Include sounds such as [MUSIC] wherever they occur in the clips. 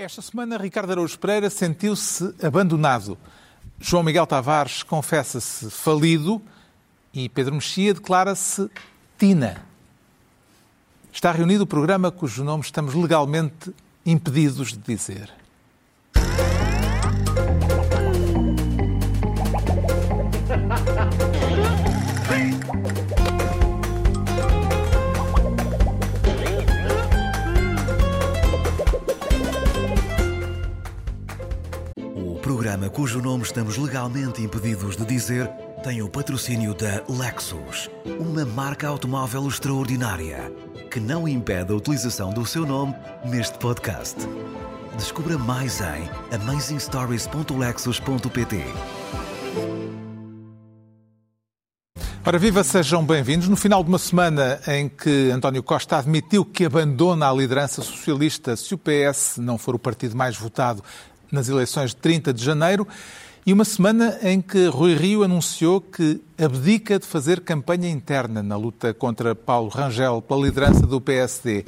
Esta semana, Ricardo Araújo Pereira sentiu-se abandonado. João Miguel Tavares confessa-se falido e Pedro Mexia declara-se Tina. Está reunido o programa cujo nome estamos legalmente impedidos de dizer. Programa cujo nome estamos legalmente impedidos de dizer tem o patrocínio da Lexus, uma marca automóvel extraordinária que não impede a utilização do seu nome neste podcast. Descubra mais em amazingstories.lexus.pt. Ora, viva, sejam bem-vindos. No final de uma semana em que António Costa admitiu que abandona a liderança socialista se o PS não for o partido mais votado nas eleições de 30 de janeiro, e uma semana em que Rui Rio anunciou que abdica de fazer campanha interna na luta contra Paulo Rangel pela liderança do PSD,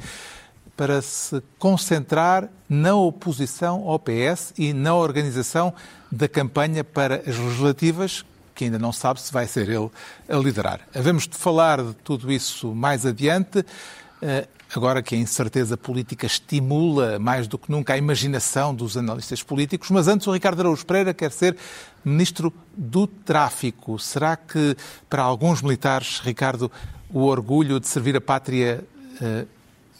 para se concentrar na oposição ao PS e na organização da campanha para as legislativas, que ainda não sabe se vai ser ele a liderar. Havemos de falar de tudo isso mais adiante. Agora que a incerteza política estimula mais do que nunca a imaginação dos analistas políticos, mas antes o Ricardo Araújo Pereira quer ser ministro do Tráfico. Será que para alguns militares, Ricardo, o orgulho de servir a pátria eh,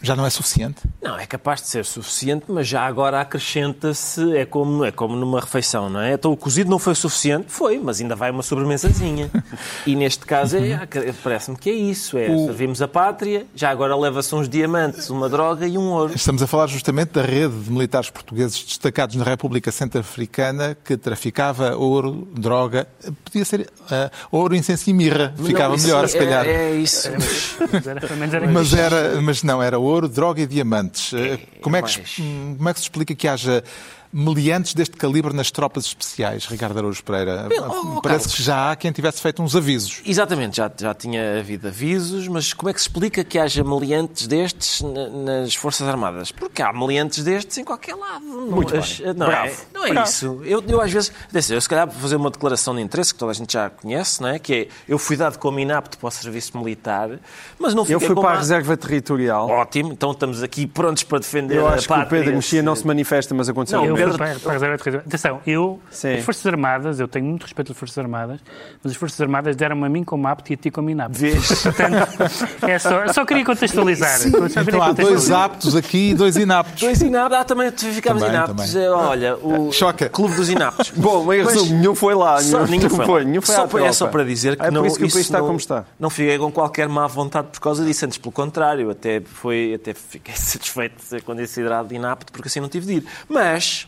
já não é suficiente? Não, é capaz de ser suficiente, mas já agora acrescenta-se, é como, é como numa refeição, não é? Então o cozido não foi suficiente? Foi, mas ainda vai uma sobremesazinha. [LAUGHS] e neste caso é, parece-me que é isso, é O- servimos a pátria, já agora leva-se uns diamantes, uma droga e um ouro. Estamos a falar justamente da rede de militares portugueses destacados na República Centro-Africana que traficava ouro, droga, podia ser eh, ouro, incenso e mirra, ficava Não, melhor, é, se calhar. É, isso. Mas era, [LAUGHS] pelo menos era Mas, isso. era, mas não, era ouro, droga e diamantes. Eh, Como é, que, mais. se- como é que se explica que haja meliantes deste calibre nas tropas especiais, Ricardo Araújo Pereira? oh, oh, Parece Carlos. que já há quem tivesse feito uns avisos. Exatamente, já, já tinha havido avisos, mas como é que se explica que haja meliantes destes na- nas Forças Armadas? Porque há meliantes destes em qualquer lado. Muito não, bem. não é, Bravo. não é Bravo. isso. Eu, eu às vezes, assim, eu se calhar vou fazer uma declaração de interesse que toda a gente já conhece, não é? que é eu fui dado como inapto para o serviço militar, mas não fiquei Eu fui para a a- reserva territorial. Ótimo, então estamos aqui prontos para defender Eu a acho que o pátria. Pedro Mexia não se manifesta, mas aconteceu. Não, Pedro- para, reserva de território. Atenção, eu, Sim. as Forças Armadas, eu tenho muito respeito pelas Forças Armadas, mas as Forças Armadas deram-me a mim como apto e a ti como inapto. Vês? Portanto, é só, só queria contextualizar. Só queria Então há dois aptos aqui e dois inaptos. Dois inaptos, ah, também ficámos Também, inaptos. também. É, Olha, o Choca. Clube dos Inaptos. [LAUGHS] Bom, mas, Mas- nenhum foi lá. Só, nenhum, ninguém [LAUGHS] foi, lá. nenhum foi só, é só para dizer que é não, por isso que o país está não, como está. Não fiquei com qualquer má vontade por causa disso, antes pelo contrário, até, foi, até fiquei [LAUGHS] satisfeito de ser considerado inapto porque assim não tive de ir. Mas,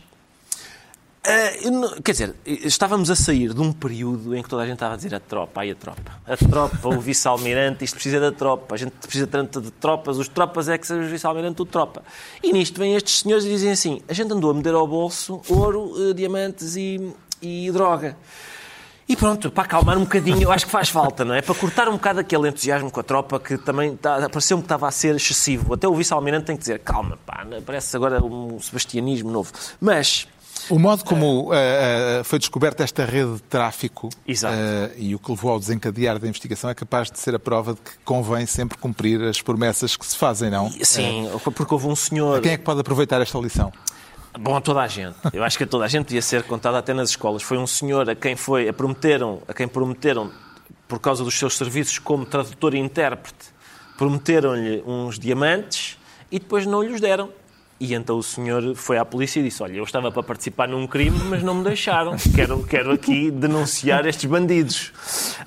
não- quer dizer, estávamos a sair de um período em que toda a gente estava a dizer a tropa, ai a tropa, a tropa, o vice-almirante, isto precisa da tropa, a gente precisa tanto de tropas, os tropas é que são os vice-almirante do tropa. E nisto vêm estes senhores e dizem assim, a gente andou a meter ao bolso ouro, eh, diamantes e, e droga. E pronto, para acalmar um bocadinho, eu acho que faz falta, não é? Para cortar um bocado aquele entusiasmo com a tropa que também tá, pareceu-me que estava a ser excessivo. Até o vice-almirante tem que dizer, calma, pá, parece agora um sebastianismo novo. Mas, O modo como eh, eh, foi descoberta esta rede de tráfico eh, e o que levou ao desencadear da investigação é capaz de ser a prova de que convém sempre cumprir as promessas que se fazem, não? sim, porque houve um senhor... quem é que pode aproveitar esta lição? Bom, a toda a gente. Eu acho que a toda a gente devia ser contada até nas escolas. Foi um senhor a quem foi, a prometeram, a quem prometeram, por causa dos seus serviços como tradutor e intérprete, prometeram-lhe uns diamantes e depois não lhes deram. E então o senhor foi à polícia e disse: Olha, eu estava para participar num crime, mas não me deixaram. Quero, quero aqui denunciar estes bandidos.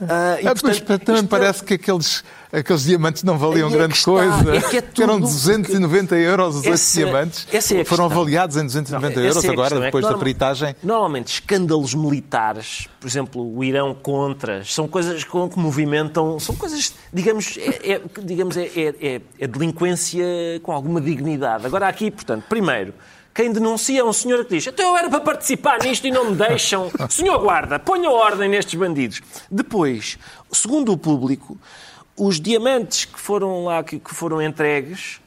Ah, e, Ah, pois, portanto, também isto- parece que aqueles, aqueles diamantes não valiam é grande está, coisa. é é eram tudo- 290 euros os oito diamantes. é Foram avaliados em 290 Não, euros é a agora, é depois da peritagem. Normalmente, escândalos militares, por exemplo, o Irão contras, são coisas com- que movimentam, são coisas, digamos, é, digamos, é- é delinquência com alguma dignidade. Agora aqui, portanto, primeiro, quem denuncia é um senhor que diz então eu era para participar nisto e não me deixam. [LAUGHS] Senhor guarda, ponha ordem nestes bandidos. Depois, segundo o público, os diamantes que foram lá, que, que foram entregues,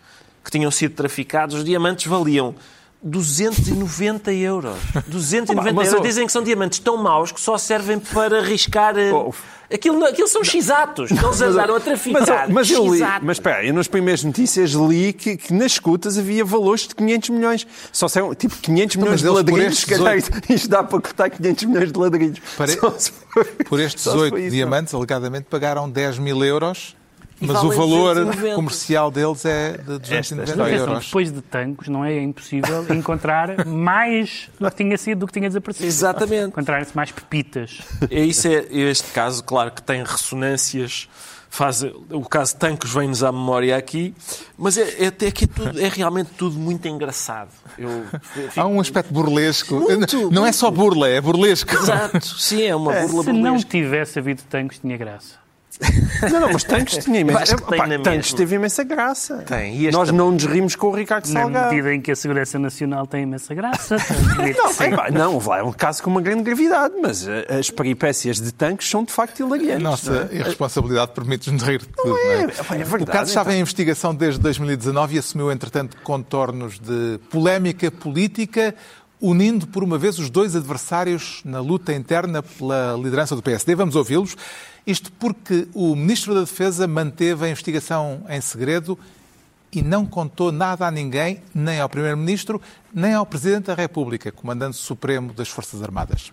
que tinham sido traficados, os diamantes valiam 290 euros. [LAUGHS] 290 Mas, euros. Dizem que são diamantes tão maus que só servem para riscar. eh, Oh. Aquilo, aquilo são x-atos. Eles andaram a Mas, traficar. mas eu li, mas espera, eu nas primeiras notícias li que, que nas escutas havia valores de 500 milhões. Só são tipo 500 Então, milhões mas de ladrilhos. calhar [LAUGHS] isto dá para cortar 500 milhões de ladrilhos. For- Por estes só se 18 for isso, diamantes, alegadamente, pagaram 10 mil euros, mas o valor 290. comercial deles é de 290 história. Atenção, euros. depois de tanques, não é impossível [LAUGHS] encontrar mais do que tinha sido do que tinha desaparecido. Exatamente. Encontrarem-se mais pepitas. É isso é este caso, claro que tem ressonâncias. Faz, o caso Tancos vem-nos à memória aqui, mas é, é até que é, tudo, é realmente tudo muito engraçado. Eu fico- Há um aspecto burlesco. Muito, não é só burla, é burlesco. Exato, sim, é uma burla Se não burlesca. tivesse havido tanques, tinha graça. Não, não, mas tanques tinha imensa, tem na tanques teve imensa graça. Tem, e Nós também. não nos rimos com o Ricardo Na Salgado. medida em que a Segurança Nacional tem imensa graça. [LAUGHS] Não, é, pá, não, vai, é um caso com uma grande gravidade, mas eh, as peripécias de tanques são de facto hilariantes. A nossa irresponsabilidade permite-nos rir de tudo. é? não É, é o verdade, caso estava então. em investigação desde 2019 e assumiu, entretanto, contornos de polémica política, unindo por uma vez os dois adversários na luta interna pela liderança do PSD. Vamos ouvi-los. Isto porque o Ministro da Defesa manteve a investigação em segredo e não contou nada a ninguém, nem ao Primeiro-Ministro, nem ao Presidente da República, Comandante Supremo das Forças Armadas.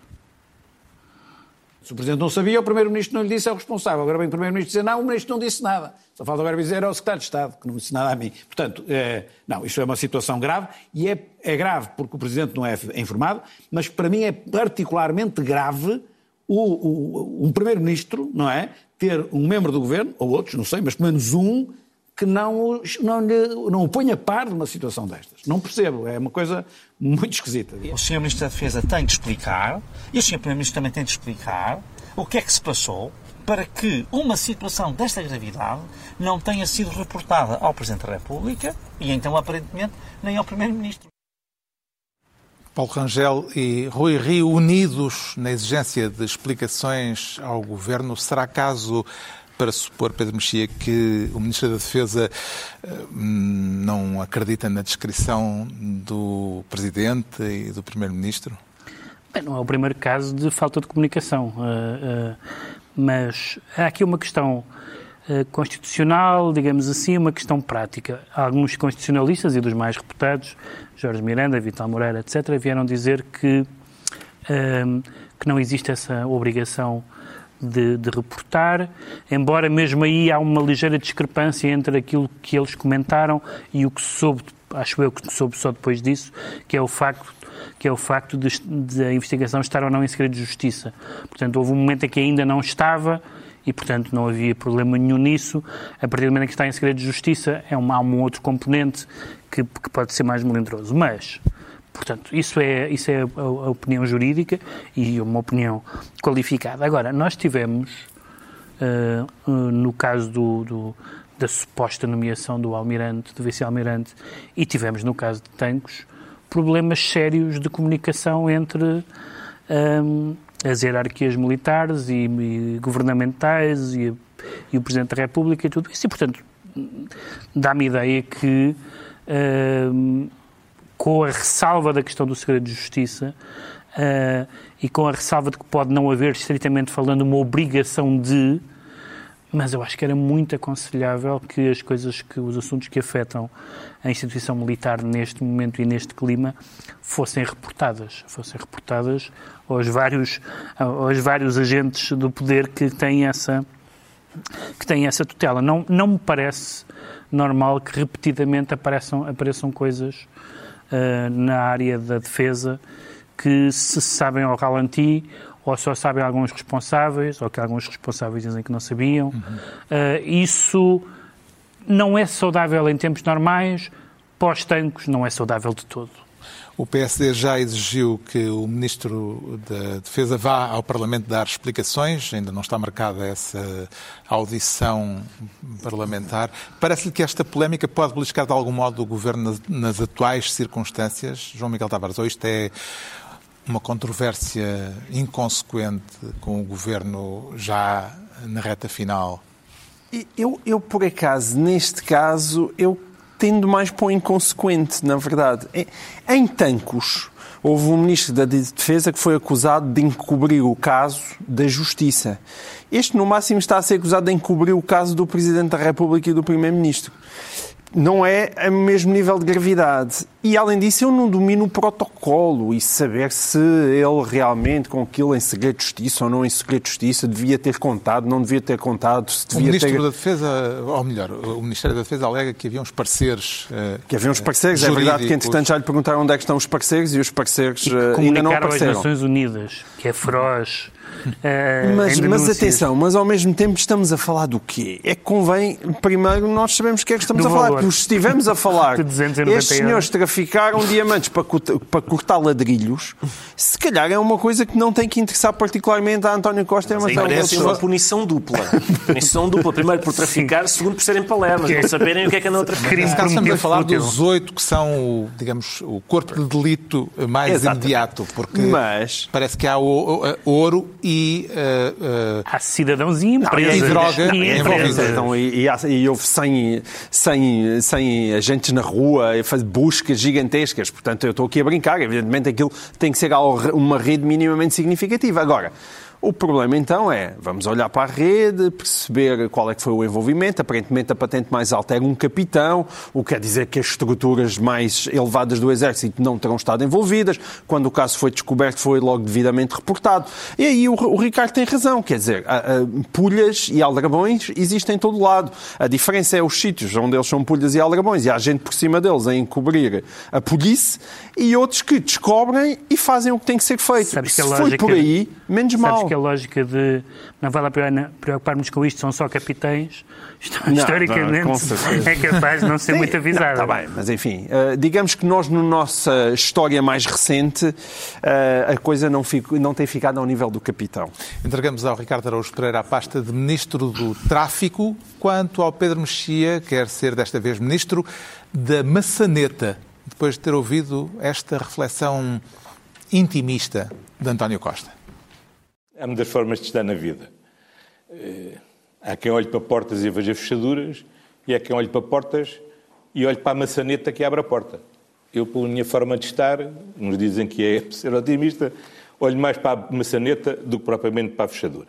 Se o Presidente não sabia, o Primeiro-Ministro não lhe disse, é o responsável. Agora vem o Primeiro-Ministro dizer, não, o Ministro não disse nada. Só falta agora dizer ao Secretário de Estado, que não disse nada a mim. Portanto, eh, não, isto é uma situação grave, e é, é grave porque o Presidente não é informado, mas para mim é particularmente grave o, o- um Primeiro-Ministro, não é? Ter um membro do Governo, ou outros, não sei, mas pelo menos um, que não, não, lhe, não o ponha a par de uma situação destas. Não percebo, é uma coisa muito esquisita. O Sr. Ministro da Defesa tem de explicar, e o Sr. Primeiro-Ministro também tem de explicar, o que é que se passou para que uma situação desta gravidade não tenha sido reportada ao Presidente da República e então, aparentemente, nem ao Primeiro-Ministro. Paulo Rangel e Rui Rio unidos na exigência de explicações ao Governo. Será caso para supor, Pedro Mexia, que o Ministro da Defesa eh, não acredita na descrição do Presidente e do Primeiro-Ministro? Bem, não é o primeiro caso de falta de comunicação, eh, eh, mas há aqui uma questão constitucional, digamos assim, uma questão prática. Alguns constitucionalistas e dos mais reputados, Jorge Miranda, Vital Moreira, etc., vieram dizer que, que não existe essa obrigação de, de reportar, embora mesmo aí há uma ligeira discrepância entre aquilo que eles comentaram e o que soube, acho eu que soube só depois disso, que é o facto que é o facto de, de a investigação estar ou não em segredo de justiça. Portanto, houve um momento em que ainda não estava e, portanto, não havia problema nenhum nisso. A partir do momento em que está em segredo de justiça, é um, há um outro componente que, que pode ser mais melindroso. Mas, portanto, isso é, isso é a, a opinião jurídica e uma opinião qualificada. Agora, nós tivemos, eh, eh, no caso do, do- da suposta nomeação do almirante, do vice-almirante, e tivemos no caso de Tancos, problemas sérios de comunicação entre hum, as hierarquias militares e, e governamentais e, e o Presidente da República e tudo isso. E, portanto, dá-me ideia que, hum, com a ressalva da questão do segredo de justiça ah, e com a ressalva de que pode não haver, estritamente falando, uma obrigação de mas eu acho que era muito aconselhável que as coisas, que os assuntos que afetam a instituição militar neste momento e neste clima fossem reportadas, fossem reportadas aos vários, aos vários agentes do poder que têm essa que têm essa tutela. Não, não me parece normal que repetidamente apareçam, apareçam coisas ah, na área da defesa que se sabem ao ralenti ou só sabem alguns responsáveis, ou que alguns responsáveis dizem que não sabiam. Ah, isso não é saudável em tempos normais, pós-tancos não é saudável de todo. O PSD já exigiu que o Ministro da Defesa vá ao Parlamento dar explicações, ainda não está marcada essa audição parlamentar. Parece-lhe que esta polémica pode beliscar de algum modo o Governo nas, atuais circunstâncias? João Miguel Tavares, ou isto é uma controvérsia inconsequente com o Governo já na reta final? Eu, eu, por acaso, neste caso, eu tendo mais para o inconsequente, na verdade. Em- Tancos, houve um ministro da Defesa que foi acusado de encobrir o caso da Justiça. Este, no máximo, está a ser acusado de encobrir o caso do Presidente da República e do Primeiro-Ministro. Não é o mesmo nível de gravidade. E, além disso, eu não domino o protocolo e saber se ele realmente, com aquilo em segredo de justiça ou não em segredo de justiça, devia ter contado, não devia ter contado, se O devia Ministro ter... da Defesa, ou melhor, o Ministério da Defesa alega que havia uns pareceres. eh, Que havia uns parceiros, é verdade que entretanto já lhe perguntaram onde é que estão os parceiros e os parceiros E que eh, ainda não apareceram. Nações Unidas, que é feroz. Eh, Mas, mas atenção, mas ao mesmo tempo estamos a falar do quê? É que convém, primeiro, nós sabemos o que é que estamos Do a falar. valor. Porque se estivermos a falar [LAUGHS] De 290 estes senhores traficaram diamantes para, corta- para cortar ladrilhos, se calhar é uma coisa que não tem que interessar particularmente a António Costa e a Marcelo parece uma punição dupla. Punição dupla. Primeiro por traficar, segundo por serem palermas, não saberem o que é que andam a traficar. Crime Nesse caso, por estamos a falar fútil. dos oito que são, o, digamos, o corpo de delito mais Exatamente. imediato, porque Mas- parece que há ouro e eh, eh, Há cidadãos e empresas. e droga E envolvida. Então, e, e, e houve 100, 100, 100 agentes na rua, e faz buscas gigantescas. Portanto, eu estou aqui a brincar. Evidentemente, aquilo tem que ser uma rede minimamente significativa. Agora, o problema então é, vamos olhar para a rede, perceber qual é que foi o envolvimento. Aparentemente, a patente mais alta era um capitão, o que quer dizer que as estruturas mais elevadas do Exército não terão estado envolvidas. Quando o caso foi descoberto, foi logo devidamente reportado. E aí o, o Ricardo tem razão, quer dizer, a- a- pulhas e aldrabões existem em todo lado. A diferença é os sítios onde eles são pulhas e aldrabões e há gente por cima deles a encobrir a polícia e outros que descobrem e fazem o que tem que ser feito. Sabes que Se a foi lógica- por aí, menos mal. A lógica de não vale a pena preocuparmos com isto, são só capitães, Não, historicamente não, é capaz de não ser Sim, muito avisada. Está bem, mas enfim, eh, digamos que nós, na nossa história mais recente, eh, a coisa não, fico- não tem ficado ao nível do capitão. entregamos ao Ricardo Araújo Pereira a pasta de Ministro do Tráfico, quanto ao Pedro Mexia, quer ser desta vez Ministro da Maçaneta, depois de ter ouvido esta reflexão intimista de António Costa. Há muitas formas de estar na vida. Eh, Há quem olhe para portas e veja fechaduras, e há quem olhe para portas e olhe para a maçaneta que abre a porta. Eu, pela minha forma de estar, nos dizem que é [LAUGHS] ser otimista, olho mais para a maçaneta do que propriamente para a fechadura.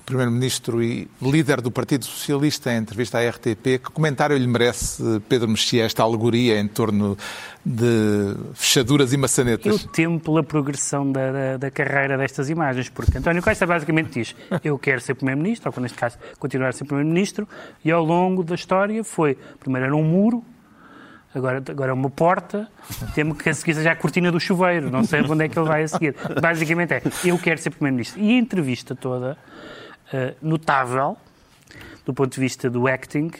O Primeiro-Ministro e líder do Partido Socialista, em entrevista à RTP, que comentário lhe merece, Pedro Mexia, esta alegoria em torno de fechaduras e Eu maçanetas? temo pela progressão da, da, da carreira destas imagens, porque António Costa basicamente diz eu quero ser Primeiro-Ministro, ou neste caso continuar a ser Primeiro-Ministro, e ao longo da história foi, primeiro era um muro, agora, agora é uma porta, temo que a seguir seja a cortina do chuveiro, não sei onde é que ele vai a seguir. Basicamente é, eu quero ser Primeiro-Ministro. E a entrevista toda, eh, notável, do ponto de vista do acting,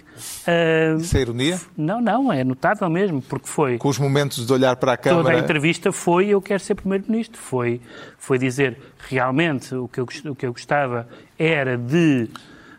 eh, Isso é ironia? não, não, é notável mesmo, porque foi... Com os momentos de olhar para a Toda a Câmara... entrevista foi eu quero ser Primeiro-Ministro. Foi, foi dizer realmente o que, eu, o que eu gostava era de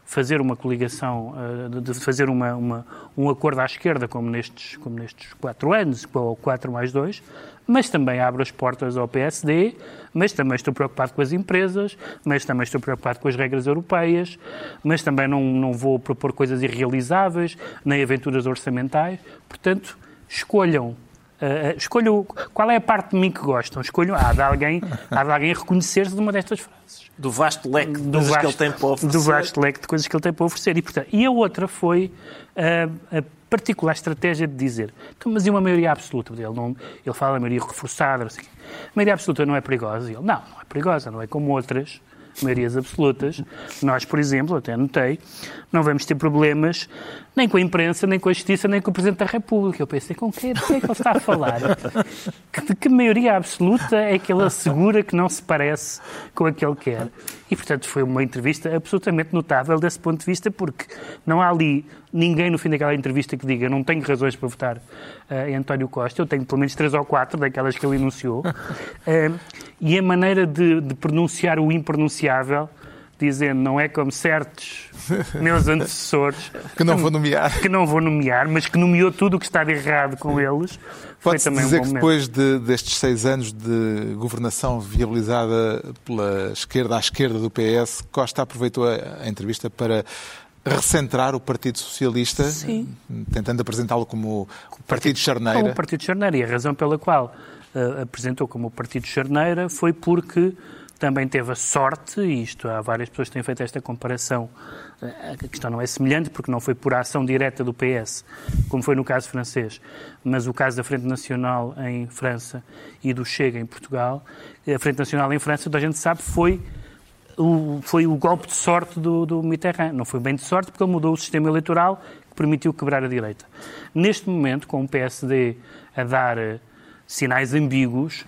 fazer uma coligação, eh, de- fazer uma, uma- um acordo à esquerda, como nestes, como nestes quatro anos, ou quatro mais dois, mas também abro as portas ao PSD, mas também estou preocupado com as empresas, mas também estou preocupado com as regras europeias, mas também não, não vou propor coisas irrealizáveis, nem aventuras orçamentais. Portanto, escolham Uh, escolho qual é a parte de mim que gostam. Escolho há de alguém, há de alguém reconhecer-se de uma destas frases. Do vasto leque de Do coisas que vasto, ele tem para oferecer. do vasto leque de coisas que ele tem para oferecer. E, portanto, e a outra foi uh, a particular estratégia de dizer então, mas e uma maioria absoluta? Ele, não, ele fala da maioria reforçada, não sei o quê. A maioria absoluta não é perigosa. E ele, não, não é perigosa, não é como outras maiorias absolutas. Nós, por exemplo, até anotei, não vamos ter problemas nem com a imprensa, nem com a justiça, nem com o Presidente da República. Eu pensei, com quem de quem é que ele está a falar? [LAUGHS] Que- De que maioria absoluta é que ele assegura que não se parece com a que ele quer? E, portanto, foi uma entrevista absolutamente notável desse ponto de vista, porque não há ali ninguém no fim daquela entrevista que diga não tenho razões para votar eh, em António Costa, eu tenho pelo menos três ou quatro daquelas que ele enunciou. [LAUGHS] Eh, e a maneira de, de pronunciar o impronunciável, dizendo não é como certos [LAUGHS] meus antecessores, Que não vou nomear. que não vou nomear, mas que nomeou tudo o que está de errado com eles, foi Pode-se também um dizer bom que momento. depois de- destes seis anos de governação viabilizada pela esquerda à esquerda do PS, Costa aproveitou a, a entrevista para recentrar o Partido Socialista, Sim. tentando apresentá-lo como o Partido Charneira. Como o Partido Charneira. E a razão pela qual uh, apresentou como o Partido Charneira foi porque também teve a sorte, e isto há várias pessoas que têm feito esta comparação, eh, a questão não é semelhante, porque não foi por ação direta do PS, como foi no caso francês, mas o caso da Frente Nacional em França e do Chega em Portugal, a Frente Nacional em França, toda a gente sabe, foi o, foi o golpe de sorte do, do Mitterrand. Não foi bem de sorte, porque ele mudou o sistema eleitoral que permitiu quebrar a direita. Neste momento, com o PSD a dar uh, sinais ambíguos,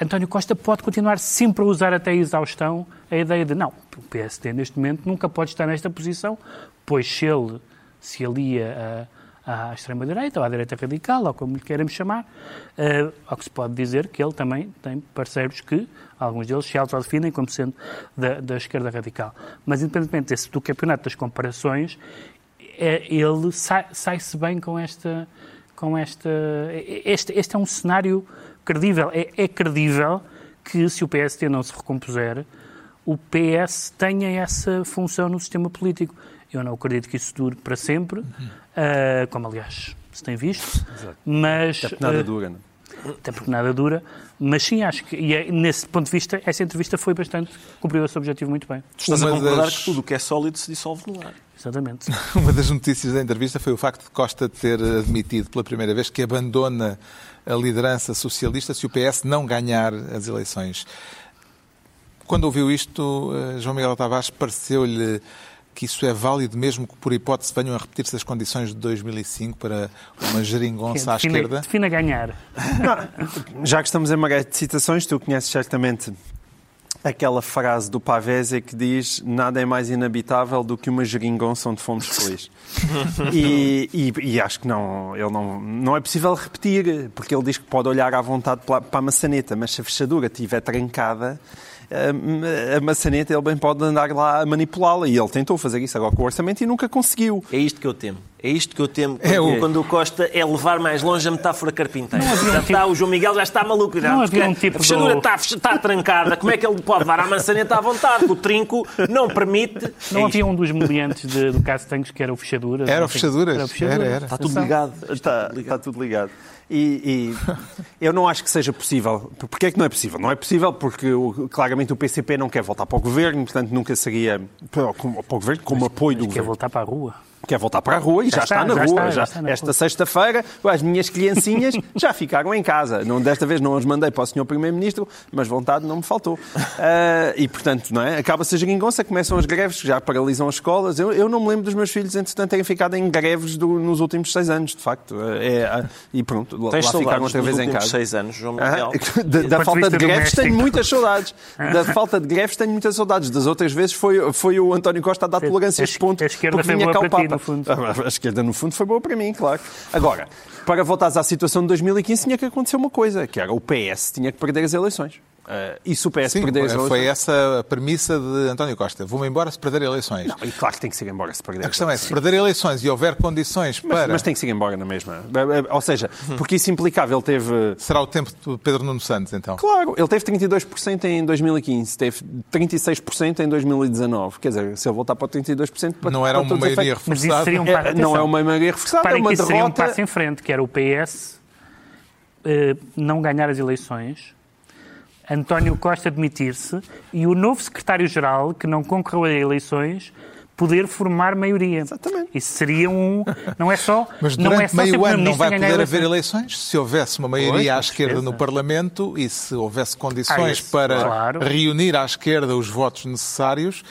António Costa pode continuar sempre a usar até a exaustão a ideia de não, o PSD neste momento nunca pode estar nesta posição, pois se ele se alia à, à extrema-direita ou à direita radical, ou como lhe queiramos chamar, uh, ao que se pode dizer que ele também tem parceiros que, alguns deles, se autodefinem como sendo da, da esquerda radical. Mas, independentemente desse, do campeonato das comparações, é, ele sai, sai-se bem com esta... Com esta este, este é um cenário credível. É, é credível que, se o PSD não se recompuser, o PS tenha essa função no sistema político. Eu não acredito que isso dure para sempre, uhum. uh, como aliás se tem visto, Exato. mas... Até porque nada uh, dura, não é? até porque nada dura, mas sim, acho que, e é, nesse ponto de vista, essa entrevista foi bastante, cumpriu esse objetivo muito bem. Tu estás Uma a concordar das... que tudo o que é sólido se dissolve no ar. Exatamente. [LAUGHS] Uma das notícias da entrevista foi o facto de Costa ter admitido pela primeira vez que abandona a liderança socialista se o PS não ganhar as eleições. Quando ouviu isto, eh, João Miguel Tavares, pareceu-lhe que isso é válido mesmo que, por hipótese, venham a repetir-se as condições de 2005 para uma geringonça à defina, esquerda? Defina ganhar. [LAUGHS] Não, já que estamos em maré de citações, tu conheces certamente aquela frase do Pavese que diz nada é mais inabitável do que uma geringonça onde fomos felizes. [LAUGHS] e, e, e, acho que não, ele não, não é possível repetir, porque ele diz que pode olhar à vontade para a maçaneta, mas se a fechadura estiver trancada, a maçaneta ele bem pode andar lá a manipulá-la. E ele tentou fazer isso agora com o orçamento e nunca conseguiu. É isto que eu temo. É isto que eu temo quando, é o... quando o Costa é levar mais longe a metáfora carpinteira. Já um está, tipo... O João Miguel já está maluco. Já, não havia um tipo a fechadura do... está, está trancada. Como é que ele pode dar a maçaneta à vontade? O trinco não permite. Não é havia um dos meliantes de, do caso Tanques que era o fechadura? Era o fechadura. Era. Era, era. Está tudo ligado. Está, está tudo ligado. E, e, [LAUGHS] eu não acho que seja possível. Porquê é que não é possível? Não é possível porque claramente o PCP não quer voltar para o governo, portanto nunca seria para o, para o governo como apoio do quer governo. Quer voltar para a rua quer voltar para a rua e já, já está, está, na já rua. Está, já, está na esta sexta-feira, as minhas criancinhas [LAUGHS] já ficaram em casa. Não, desta vez não as mandei para o Sr. Primeiro-Ministro, mas vontade não me faltou. Uh, e, portanto, não é? acaba-se a geringonça, começam as greves, já paralisam as escolas. Eu, eu não me lembro dos meus filhos, entretanto, terem ficado em greves do, nos últimos seis anos, de facto. É, é e pronto, Tens lá ficaram outra vez em casa. seis anos, João Miguel. Ah, [LAUGHS] da, da falta de greves tenho muitas saudades. Da falta de greves tenho muitas saudades. Das outras vezes foi, foi o António Costa a dar ponto. A esquerda foi boa para ti, no fundo. [LAUGHS] A esquerda, no fundo, foi boa para mim, claro. Agora, para voltares à situação de 2015, tinha que acontecer uma coisa, que era o PS tinha que perder as eleições. Uh, e se o PS Sim, perder as eleições... foi essa a premissa de António Costa. Vou-me embora se perder eleições. Não, e claro que tem que ser embora se perder A questão é, se perder eleições e houver condições mas, para... Mas tem que ser embora na mesma. Ou seja, porque isso implicava, ele teve... Será o tempo de Pedro Nuno Santos, então? Claro, ele teve 32% em 2015, teve 36% em 2019. Quer dizer, se ele voltar para 32%... Para, não era uma maioria reforçada? Um é, não é uma maioria reforçada, é uma que derrota... seria um passo em frente, que era o PS eh, não ganhar as eleições António Costa admitir-se e o novo secretário-geral, que não concorreu a eleições, poder formar maioria. Exatamente. Isso seria um. Não é só. [LAUGHS] Mas durante não é só meio ano não vai poder eleições. haver eleições se houvesse uma maioria pois, à esquerda certeza. no Parlamento e se houvesse condições ah, para claro. reunir à esquerda os votos necessários.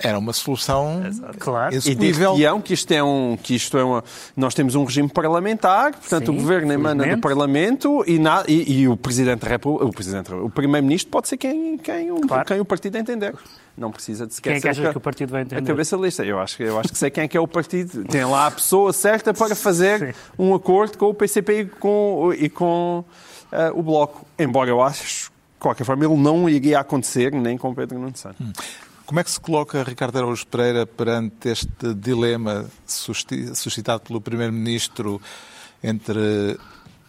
Era uma solução claro. execuível. E que isto é um, que isto é uma, nós temos um regime parlamentar, portanto Sim, o governo emana do Parlamento e, na, e, e, o presidente da República, o presidente, o primeiro-ministro pode ser quem, quem, claro. quem o partido entender. Não precisa de sequer quem é que acha que o partido vai entender? A cabeça lista. Eu acho, eu acho que sei quem é que é o partido. Tem lá a pessoa certa para fazer Sim. um acordo com o PCP e com, e com uh, o Bloco. Embora eu acho, de qualquer forma, ele não iria acontecer nem com Pedro Nuno Santos. Hum. Como é que se coloca Ricardo Araújo Pereira perante este dilema suscitado pelo Primeiro-Ministro entre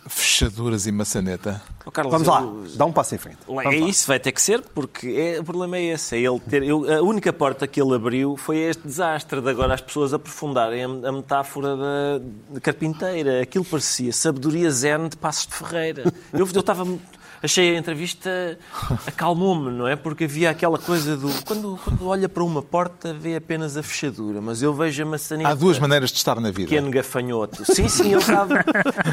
Fechaduras e maçaneta. Ó, Carlos, Vamos lá, eu- dá um passo em frente. É isso, vai ter que ser, porque é- o problema é esse. É ele ter, eu- a única porta que ele abriu foi este desastre de agora as pessoas aprofundarem a, a metáfora da, da carpinteira. Aquilo parecia sabedoria zen de Passos de Ferreira. Eu eu estava. Achei a entrevista acalmou-me, não é? Porque havia aquela coisa do. Quando, quando olha para uma porta, vê apenas a fechadura, mas eu vejo a maçaneta. Há duas maneiras de estar na vida. Pequeno gafanhoto. Sim, sim, ele, estava,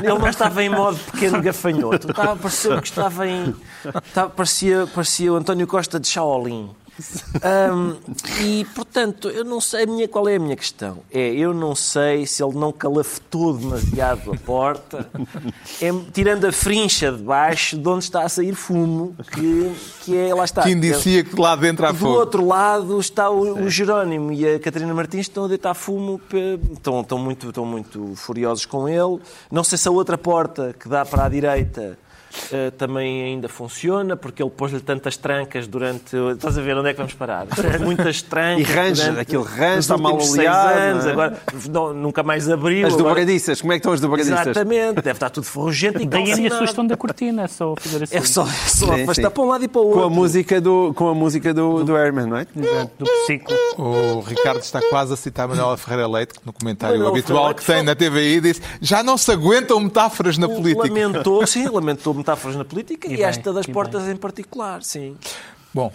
ele não estava em modo pequeno gafanhoto. Estava, pareceu que estava em. Estava, parecia, parecia o António Costa de Shaolin. Ahm, e, portanto, eu não sei a minha, qual é a minha questão. É, eu não sei se ele não calafetou demasiado a porta, é, tirando a frincha de baixo, de onde está a sair fumo, que, que é, lá está. Que indicia que lá dentro há Do fogo. outro lado está o, o Jerónimo e a Catarina Martins estão a deitar fumo, estão, estão, muito, estão muito furiosos com ele. Não sei se a outra porta que dá para a direita eh, também ainda funciona, porque ele pôs-lhe tantas trancas durante. Estás a ver onde é que vamos parar? [LAUGHS] Muitas trancas. E range, durante aquele range está mal oleado, anos, é? agora não- nunca mais abriu. As agora- dobradiças, como é que estão as dobradiças? Exatamente, deve estar tudo ferrugente e Daí a minha sugestão da cortina, é só fazer assim. É só, é só Sim, afastar sim. para um lado e para o outro. Com a música do, com a música do, do Herman, não é? Exato, do ciclo. O Ricardo está quase a citar Manuela Ferreira Leite, que no comentário Manuela habitual Ferreira que tem na TVI disse já não se aguentam metáforas na política. Lamentou, sim, [LAUGHS] lamentou metáforas na política e, E bem, esta das e portas em particular, sim. Bom,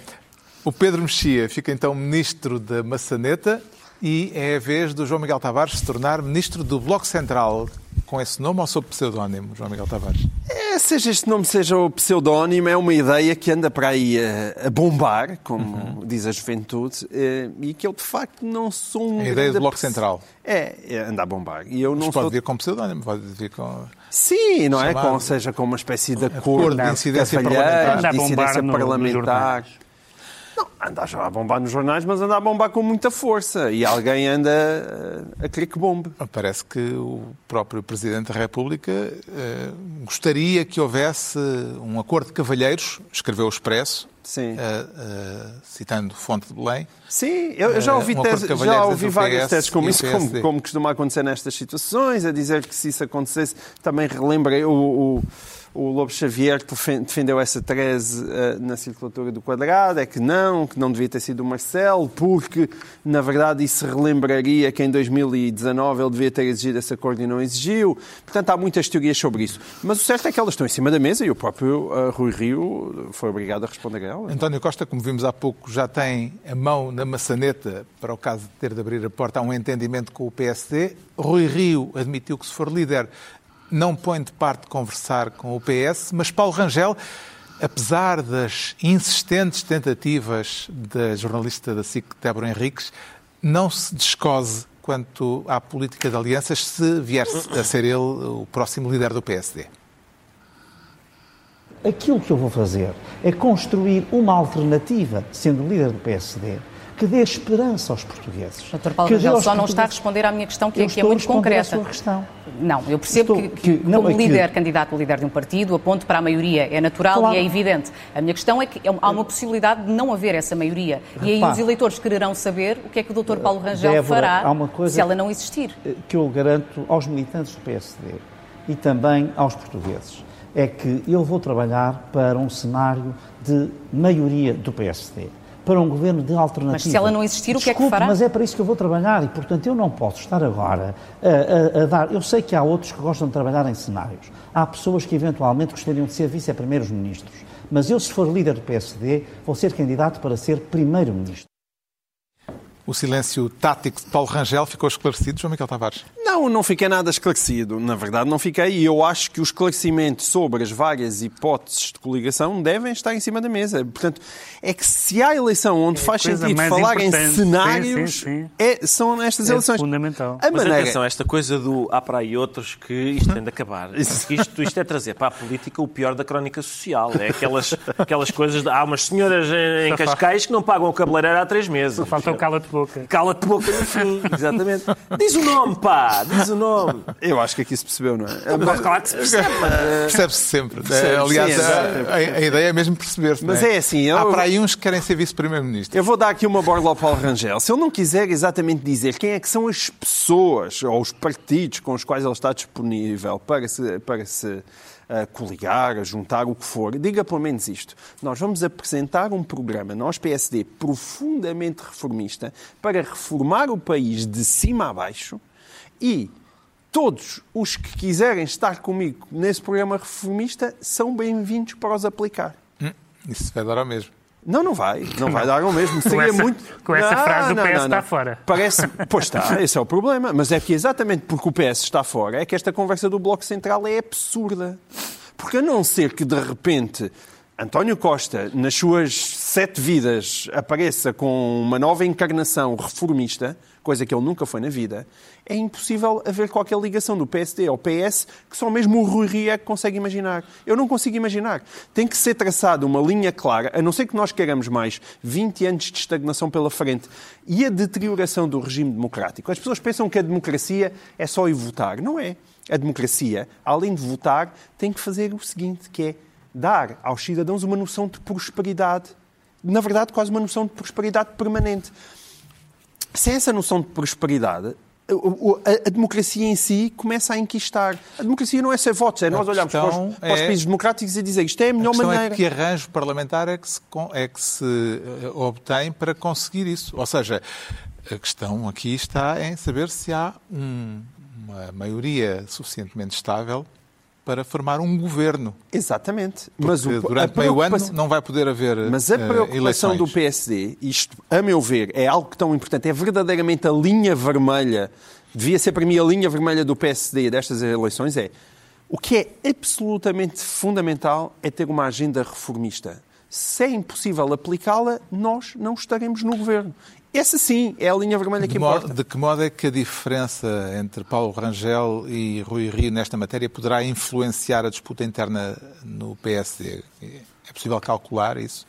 o Pedro Mexia fica então ministro da maçaneta e é a vez do João Miguel Tavares se tornar ministro do Bloco Central. Com esse nome ou sob pseudónimo, João Miguel Tavares? É, seja este nome, seja o pseudónimo, é uma ideia que anda para aí a, a bombar, como diz a juventude, eh, e que eu de facto não sou um. A ideia do Bloco Central. É, é, anda a bombar. E eu não Mas sou. pode vir com pseudónimo, pode vir com. Sim, não é? Com, seja com uma espécie de acordo de incidência cavalheiro, parlamentar. Anda a de bombar incidência parlamentar. jornais. Não, anda já a bombar nos jornais, mas anda a bombar com muita força. E alguém anda eh, a querer que bombe. Parece que o próprio Presidente da República eh, gostaria que houvesse um acordo de cavalheiros, escreveu o Expresso, Sim. eh, eh, citando fonte de Belém, Sim, eu, eu já ouvi, Um acordo tese- já ouvi várias PS teses como isso, como, como costuma acontecer nestas situações, a dizer que se isso acontecesse, também relembrei o, o, o Lobo Xavier defendeu essa tese eh, na circulatura do quadrado, é que não, que não devia ter sido o Marcelo, porque na verdade isso relembraria que em 2019 ele devia ter exigido esse acordo e não exigiu. Portanto, há muitas teorias sobre isso. Mas o certo é que elas estão em cima da mesa e o próprio eh, Rui Rio foi obrigado a responder a elas. António Costa, como vimos há pouco, já tem a mão na maçaneta para o caso de ter de abrir a porta a um entendimento com o PSD. Rui Rio admitiu que, se for líder, não põe de parte conversar com o PS, mas Paulo Rangel, apesar das insistentes tentativas da jornalista da SIC, Débora Henriques, não se descose quanto à política de alianças se vier a ser ele o próximo líder do PSD. Aquilo que eu vou fazer é construir uma alternativa, sendo líder do PSD, que dê esperança aos portugueses. Dr. Paulo Rangel só não está a responder à minha questão, que, é, que é muito concreta. à sua questão. Não, eu percebo Estou- que, que- não, como é líder, candidato a líder de um partido, aponto para a maioria. É natural Claro. e é evidente. A minha questão é que há uma possibilidade de não haver essa maioria. E aí os eleitores quererão saber o que é que o Dr. Paulo Rangel Débora, fará se ela não existir. que eu garanto aos militantes do PSD e também aos portugueses é que eu vou trabalhar para um cenário de maioria do PSD, para um governo de alternativa. Mas se ela não existir, o que é que Desculpe, fará? mas é para isso que eu vou trabalhar e, portanto, eu não posso estar agora a, a- a dar... Eu sei que há outros que gostam de trabalhar em cenários. Há pessoas que eventualmente gostariam de ser vice-primeiros-ministros. Mas eu, se for líder do PSD, vou ser candidato para ser primeiro-ministro. O silêncio tático de Paulo Rangel ficou esclarecido, João Miguel Tavares. Não, não fiquei nada esclarecido. Na verdade, não fiquei. E eu acho que o esclarecimento sobre as várias hipóteses de coligação devem estar em cima da mesa. Portanto, é que se há eleição onde É faz sentido falar em importante. cenários, Sim, sim, sim. é- são nestas É eleições. fundamental. A Mas maneira... atenção, esta coisa do há para aí outros que isto tem de acabar. [LAUGHS] Isto, isto é trazer para a política o pior da crónica social. É aquelas, aquelas coisas de há umas senhoras em, em Cascais que não pagam o cabeleireiro há três meses. Falta o cala-te-boca. Cala-te boca no fim, [LAUGHS] exatamente. Diz o nome, pá! diz o nome. Eu acho que aqui se percebeu, não é? Mas, claro que se percebe. Percebe-se sempre. Percebe-se, É, Aliás, sim, a, a- a ideia é mesmo perceber-se. Mas não é assim, eu- Há para aí uns que querem ser vice-primeiro-ministro. Eu vou dar aqui uma borla ao Paulo Rangel. Se ele não quiser exatamente dizer quem é que são as pessoas ou os partidos com os quais ele está disponível para se, para se ah, coligar, juntar, o que for, diga pelo menos isto. Nós vamos apresentar um programa, nós PSD, profundamente reformista, para reformar o país de cima a baixo e todos os que quiserem estar comigo nesse programa reformista são bem-vindos para os aplicar. Hum, Isso vai dar ao mesmo. Não, não vai. Não vai dar ao mesmo. [LAUGHS] Seria essa- muito... com essa Não, frase o não, PS não, está não. fora. Parece... [LAUGHS] Pois está, esse é o problema. Mas é que exatamente porque o PS está fora é que esta conversa do Bloco Central é absurda. Porque a não ser que, de repente, António Costa, nas suas sete vidas, apareça com uma nova encarnação reformista, coisa que ele nunca foi na vida, é impossível haver qualquer ligação do PSD ao PS que só mesmo o Rui que consegue imaginar. Eu não consigo imaginar. Tem que ser traçada uma linha clara, a não ser que nós queiramos mais 20 anos de estagnação pela frente e a deterioração do regime democrático. As pessoas pensam que a democracia é só ir votar. Não é. A democracia, além de votar, tem que fazer o seguinte, que é dar aos cidadãos uma noção de prosperidade. Na verdade, quase uma noção de prosperidade permanente sem essa noção de prosperidade, a, a democracia em si começa a enquistar. A democracia não é ser votos, é nós olharmos para os, para os é- países democráticos e dizer isto é a A melhor questão maneira. é que arranjo parlamentar é que se, é que se eh, obtém para conseguir isso. Ou seja, a questão aqui está em saber se há um- uma maioria suficientemente estável para formar um governo. Exatamente. Mas Mas o, durante meio ano não vai poder haver Mas a eh, preocupação do. PSD, isto, a meu ver, é algo tão importante, é verdadeiramente a linha vermelha, devia ser para mim a linha vermelha do PSD destas eleições, é o que é absolutamente fundamental é ter uma agenda reformista. Se é impossível aplicá-la, nós não estaremos no governo. Essa sim é a linha vermelha que De, modo- importa. de que modo é que a diferença entre Paulo Rangel e Rui Rio nesta matéria poderá influenciar a disputa interna no PSD? É possível calcular isso?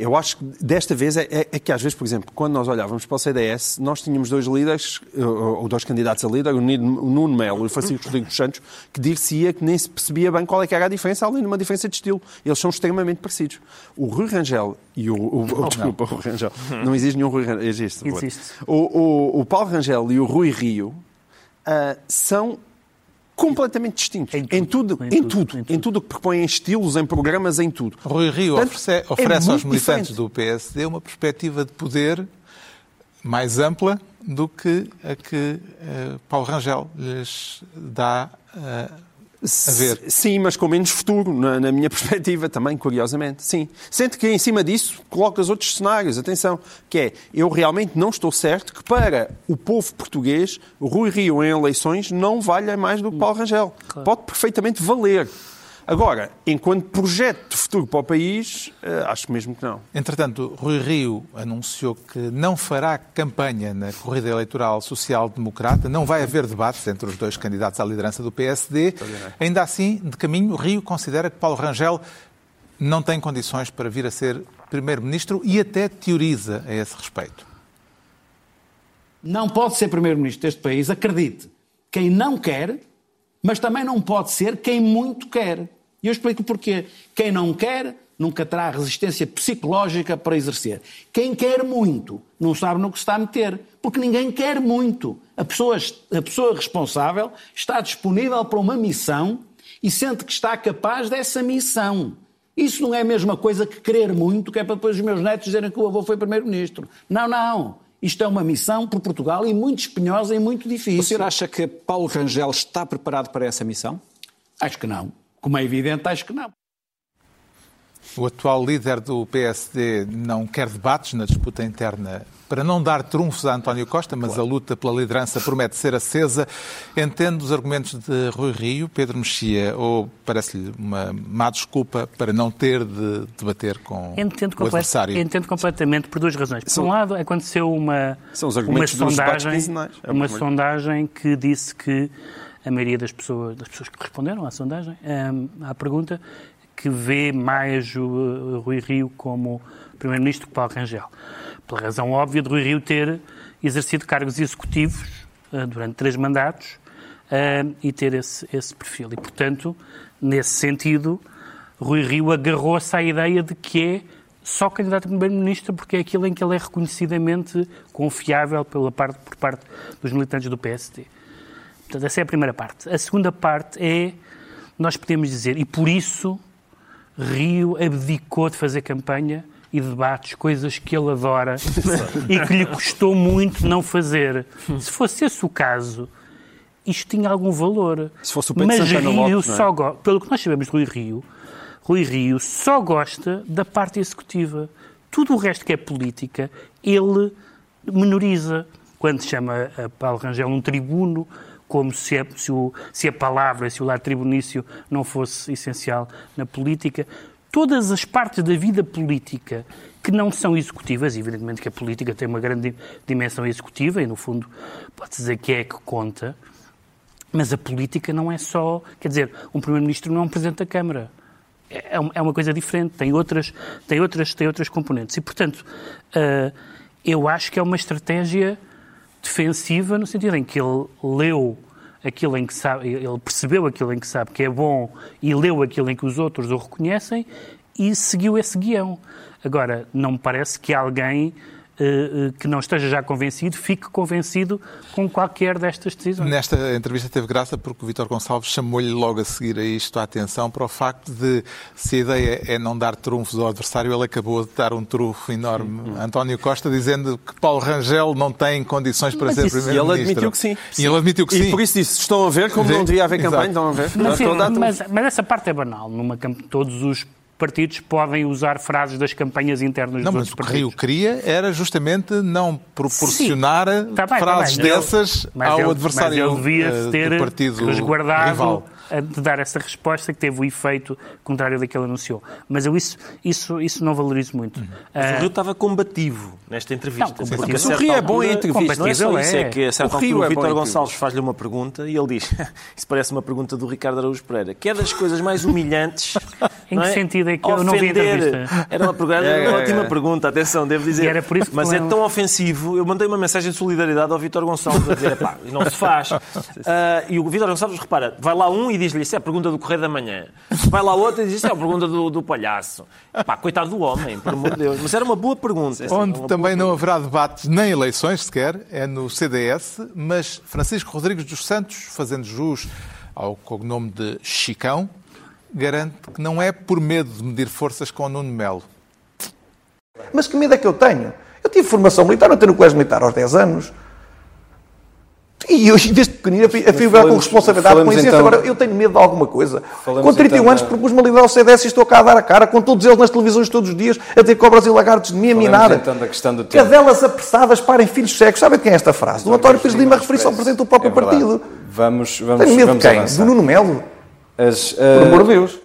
Eu acho que desta vez é, é- é que às vezes, por exemplo, quando nós olhávamos para o CDS, nós tínhamos dois líderes, eh, ou dois candidatos a líder, o Nuno o Melo e o Francisco [CLEARS THROAT] Rodrigues dos Santos, que dir-se-ia que nem se percebia bem qual é que era a diferença, além de uma diferença de estilo. Eles são extremamente parecidos. O Rui Rangel e o... o, o desculpa, o Rui Rangel. Não existe nenhum Rui Rangel. Existe. Existe. O, o, o Paulo Rangel e o Rui Rio ah, são completamente distintos. Em tudo, Em tudo. em Em tudo, que propõem em estilos, em programas, em tudo. Rui Rio Portanto, oferece, é oferece aos muito militantes diferente. do PSD uma perspectiva de poder mais ampla do que a que eh, Paulo Rangel lhes dá ver. Sim, mas com menos futuro, na, na minha [LAUGHS] perspectiva também, curiosamente. Sim. Sendo que em cima disso colocas outros cenários, atenção, que é, eu realmente não estou certo que para o povo português, o Rui Rio em eleições não valha mais do que Paulo Rangel. Pode perfeitamente valer. Agora, enquanto projeto de futuro para o país, eh, acho mesmo que não. Entretanto, Rui Rio anunciou que não fará campanha na corrida eleitoral social-democrata, não vai haver debates entre os dois candidatos à liderança do PSD. Ainda assim, de caminho, Rio considera que Paulo Rangel não tem condições para vir a ser primeiro-ministro e até teoriza a esse respeito. Não pode ser primeiro-ministro deste país, acredite, quem não quer, mas também não pode ser quem muito quer. E eu explico porquê. Quem não quer nunca terá resistência psicológica para exercer. Quem quer muito não sabe no que se está a meter, porque ninguém quer muito. A pessoa, a pessoa responsável está disponível para uma missão e sente que está capaz dessa missão. Isso não é a mesma coisa que querer muito, que é para depois os meus netos dizerem que o avô foi primeiro-ministro. Não, não. Isto é uma missão por Portugal e muito espinhosa e muito difícil. O senhor acha que Paulo Rangel está preparado para essa missão? Acho que não. Como é evidente, acho que não. O atual líder do PSD não quer debates na disputa interna para não dar trunfos a António Costa, mas a luta pela liderança promete ser acesa. Entende os argumentos de Rui Rio, Pedro Mexia, ou parece-lhe uma má desculpa para não ter de debater com Entendo, o adversário? entendo completamente por duas razões. Por um lado, aconteceu uma, São os uma sondagem. É uma sondagem que disse que a maioria das pessoas, das pessoas que responderam à sondagem, hum, à pergunta, que vê mais o Rui Rio como Primeiro-Ministro que Paulo Rangel. Pela razão óbvia de Rui Rio ter exercido cargos executivos uh, durante três mandatos uh, e ter esse, esse perfil. E, portanto, nesse sentido, Rui Rio agarrou-se à ideia de que é só candidato a primeiro-ministro porque é aquilo em que ele é reconhecidamente confiável pela parte, por parte dos militantes do PSD. Portanto, essa é a primeira parte. A segunda parte é, nós podemos dizer, e por isso Rio abdicou de fazer campanha e debates, coisas que ele adora e que lhe custou muito não fazer. Se fosse esse o caso, isto tinha algum valor. Se fosse o Pedro Mas Santana Rio é? só go- pelo que nós sabemos de Rui Rio, Rui Rio só gosta da parte executiva. Tudo o resto que é política, ele menoriza. Quando chama a Paulo Rangel um tribuno, como se a, se, o- se a palavra, se o lado tribunício não fosse essencial na política. Todas as partes da vida política que não são executivas, evidentemente que a política tem uma grande dimensão executiva e, no fundo, pode dizer que é que conta, mas a política não é só. Quer dizer, um Primeiro-Ministro não é um Presidente da Câmara. É, um- é uma coisa diferente, tem outras, tem outras, tem outras componentes. E, portanto, ah, eu acho que é uma estratégia defensiva no sentido em que ele leu aquilo em que sabe, ele percebeu aquilo em que sabe que é bom e leu aquilo em que os outros o reconhecem e seguiu esse guião. Agora, não me parece que alguém que não esteja já convencido fique convencido com qualquer destas decisões. Nesta entrevista teve graça porque o Vítor Gonçalves chamou-lhe logo a seguir a isto a atenção para o facto de, se a ideia é não dar trunfos ao adversário, ele acabou de dar um trunfo enorme. António Costa dizendo que Paulo Rangel não tem condições para Mas ser isso- e primeiro-ministro. ele admitiu que sim. E ele admitiu que E sim. por isso disse, estão a ver como Vê? não devia haver Exato. campanha, estão a ver? Mas, mas, mas essa parte é banal. Numa, todos os partidos podem usar frases das campanhas internas Não, dos mas outros o que partidos. Rio queria era justamente não proporcionar Sim. Tá bem, tá frases. Ele- dessas mas ao ele- adversário mas ele devia eh, ter do partido resguardado rival. De dar essa resposta que teve o efeito contrário daquele que ele anunciou. Mas eu isso, isso, isso não valorizo muito. Mas Ah, o Rio estava combativo nesta entrevista. Não, combativo. O Rio é bom em entrevistas. Não é só Combativo isso, é é. que a certa O Rio altura é o Vítor em Gonçalves faz-lhe uma pergunta e ele diz, [LAUGHS] isso parece uma pergunta do Ricardo Araújo Pereira, que é das coisas mais humilhantes. [LAUGHS] Em que é? sentido é que eu não vi a entrevista? Era uma, pergunta, era uma ótima pergunta, atenção, devo dizer. Era por isso que Mas é tão ofensivo, eu mandei uma mensagem de solidariedade ao Vítor Gonçalves a dizer, pá, não se faz. [LAUGHS] Ah, e o Vítor Gonçalves, repara, vai lá um e diz-lhe, isso é a pergunta do Correio da Manhã. Vai lá outro e diz, isso é a pergunta do, do palhaço. Pá, coitado do homem, por amor de Deus. Mas era uma boa pergunta. Onde também boa não haverá debates nem eleições sequer, é no CDS, mas Francisco Rodrigues dos Santos, fazendo jus ao cognome de Chicão, garante que não é por medo de medir forças com o Nuno Melo. Mas que medo é que eu tenho? Eu tive formação militar, eu tenho no colégio militar aos 10 anos. E eu, desde pequenino, fui fui com falemos- responsabilidade, com licença. então- Agora, eu tenho medo de alguma coisa. Com 31 então anos, propus-me a liderar o CDS e estou cá a dar a cara, com todos eles nas televisões todos os dias, a ter cobras e lagartos de mim a minar. então da questão do tempo. Cadelas apressadas parem filhos cegos. Sabem de quem é esta frase? Do António Pires Lima, referir-se ao presidente do próprio É partido. Vamos, vamos, Tenho medo vamos de quem? avançar. Do Nuno Melo? As, Por eh, amor de Deus.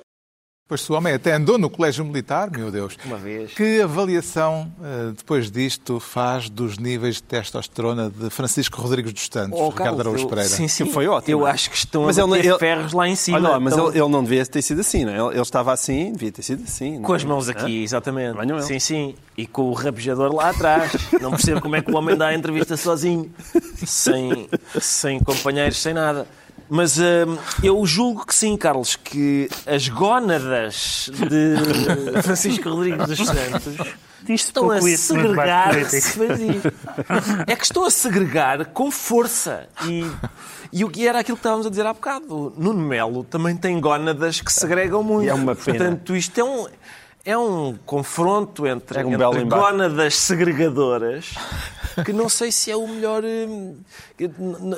Pois se o homem até andou no colégio militar, meu Deus. Uma vez. Que avaliação, eh, depois disto, faz dos níveis de testosterona de Francisco Rodrigues dos Santos, Oh, Ricardo Araújo eu- Pereira? Sim, sim. Foi ótimo. Eu acho que estão Mas a ele- bater ele- ferros lá em cima. Olha mas Estão- ele, ele não devia ter sido assim, não é? Ele, ele estava assim, devia ter sido assim. não Com é? as mãos aqui, exatamente. Venham ele. Sim, sim. E com o rabejador lá atrás. Não percebo como é que o homem dá a entrevista sozinho. [LAUGHS] Sem, sem companheiros, sem nada. Mas hum, eu julgo que sim, Carlos, que as gónadas de [LAUGHS] Francisco Rodrigues dos Santos estão a político. É que estão a segregar com força. E, e o que era aquilo que estávamos a dizer há bocado. Nuno Melo também tem gónadas que segregam muito. E é uma pena. Portanto, isto é um, é um confronto entre, É um entre belo embate. gónadas segregadoras que não sei se é o melhor. hum,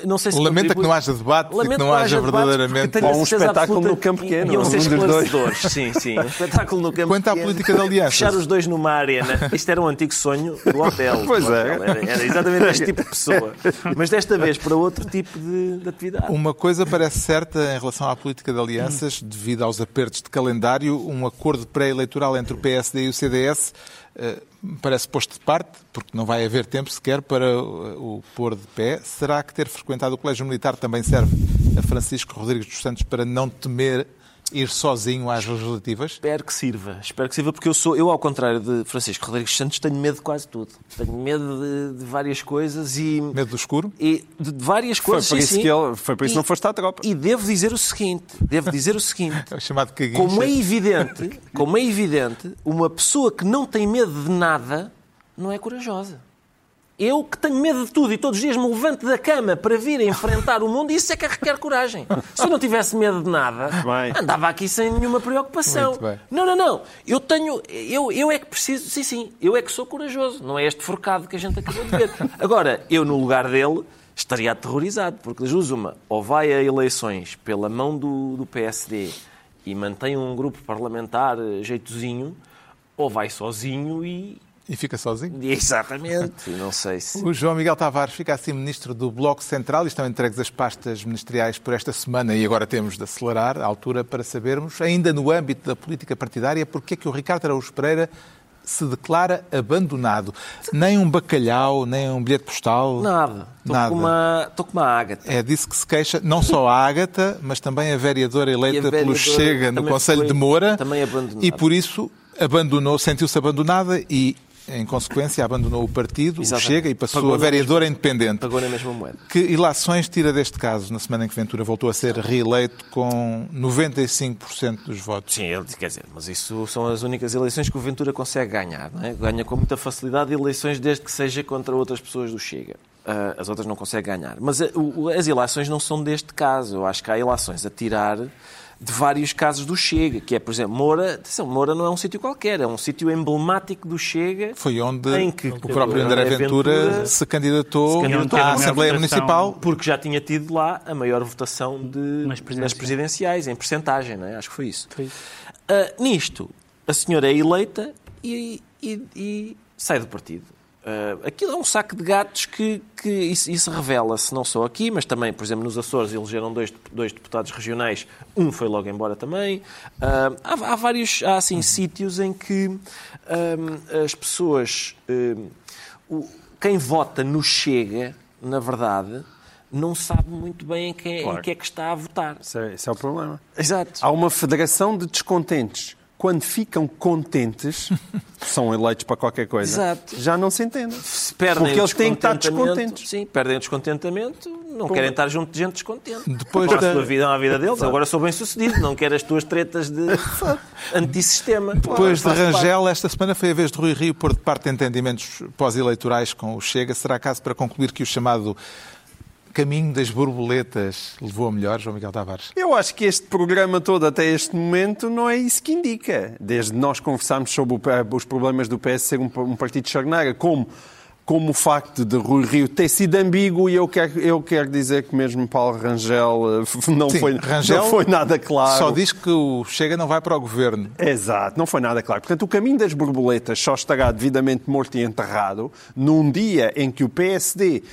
Não sei se Lamenta contribui- que não haja debates e que Lamento não haja verdadeiramente a Ou um espetáculo absoluta no campo que pequeno, Iam ser esclarecedores, [LAUGHS] sim, sim. Um espetáculo no campo Quanto à pequeno. política de alianças. Fechar os dois numa arena. Isto era um antigo sonho do hotel. [LAUGHS] Pois do é. hotel. Era, era exatamente este tipo de pessoa. Mas desta vez para outro tipo de, de atividade. Uma coisa parece certa em relação à política de alianças, devido aos apertos de calendário, um acordo pré-eleitoral entre o PSD e o CDS eh, parece posto de parte, porque não vai haver tempo sequer para o pôr de pé. Será que ter frequentado o Colégio Militar também serve a Francisco Rodrigues dos Santos para não temer ir sozinho às legislativas? Espero que sirva. Espero que sirva, porque eu sou, eu, ao contrário de Francisco Rodrigues Santos, tenho medo de quase tudo. Tenho medo de, de várias coisas e. Medo do escuro? E de, de várias Foi coisas. por sim, isso sim. que ele, foi por isso que não E- foste à tropa. E devo dizer o seguinte: devo dizer o seguinte. [LAUGHS] É o chamado caguinho. Como é evidente, como é evidente, uma pessoa que não tem medo de nada não é corajosa. Eu que tenho medo de tudo e todos os dias me levanto da cama para vir enfrentar o mundo, isso é que requer coragem. Se eu não tivesse medo de nada, Bem. andava aqui sem nenhuma preocupação. Não, não, não. Eu tenho. Eu, eu é que preciso. Sim, sim. Eu é que sou corajoso. Não é este forcado que a gente acabou de ver. Agora, eu no lugar dele estaria aterrorizado, porque das duas uma, ou vai a eleições pela mão do, do PSD e mantém um grupo parlamentar eh, jeitozinho, ou vai sozinho e. E fica sozinho? [LAUGHS] exatamente. Não sei se. O João Miguel Tavares fica assim ministro do Bloco Central e estão entregues as pastas ministeriais por esta semana e agora temos de acelerar a altura para sabermos, ainda no âmbito da política partidária, porque é que o Ricardo Araújo Pereira se declara abandonado. Nem um bacalhau, nem um bilhete postal. Nada. Estou Nada. com uma, estou com uma ágata. É disso que se queixa não só a Ágata, mas também a vereadora eleita a pelo vereadora Chega no Conselho foi- de Moura. também abandonada. E por isso abandonou, sentiu-se abandonada e, em consequência, abandonou o partido, Exatamente. Chega, e passou Pagou a vereadora independente. Pagou na mesma moeda. Que ilações tira deste caso, na semana em que Ventura voltou a ser reeleito com 95% dos votos? Sim, ele quer dizer, mas isso são as únicas eleições que o Ventura consegue ganhar. Não é? Ganha com muita facilidade eleições desde que seja contra outras pessoas do Chega. Ah, as outras não consegue ganhar. Mas o- as eleições não são deste caso. Eu acho que há eleições a tirar de vários casos do Chega, que é, por exemplo, Moura. Atenção, Moura não é um sítio qualquer, é um sítio emblemático do Chega. Foi onde Em que o próprio André Ventura se candidatou, se candidatou à Assembleia. Municipal. porque já tinha tido lá a maior votação de, Nas presidenciais. nas presidenciais, em percentagem, não é? acho que foi isso. Foi isso. Ah, nisto, a senhora é eleita e, e- e sai do partido. Ah, aquilo é um saco de gatos que, que isso, isso revela-se não só aqui, mas também, por exemplo, nos Açores elegeram dois, dois deputados regionais, um foi logo embora também. Ah, há, há vários, há assim sítios em que ah, as pessoas, ah, o- quem vota no Chega, na verdade, não sabe muito bem em quem, Claro. em que é que está a votar. Esse é, esse é o problema. Exato. Há uma federação de descontentes. Quando ficam contentes, [LAUGHS] são eleitos para qualquer coisa, Exato. já não se entendem. se perdem Porque eles têm que estar descontentes. Sim, perdem o descontentamento, não querem estar junto de gente descontente. Depois da- a sua vida é a vida deles. Agora sou bem sucedido, não quero as tuas tretas de antissistema. Depois de Faço parte. Rangel, esta semana foi a vez de Rui Rio pôr de parte entendimentos pós-eleitorais com o Chega. Será caso para concluir que o chamado caminho das borboletas levou a melhor, João Miguel Tavares? Eu acho que este programa todo até este momento não é isso que indica. Desde nós conversarmos sobre os problemas do PS ser um, um partido de charneira, como, como o facto de Rui Rio ter sido ambíguo, e eu quero, eu quero dizer que mesmo Paulo Rangel eh, [LAUGHS] não, Sim, foi, Rangel não foi nada claro. Só diz que o Chega não vai para o governo. Exato, não foi nada claro. Portanto, o caminho das borboletas só estará devidamente morto e enterrado num dia em que o PSD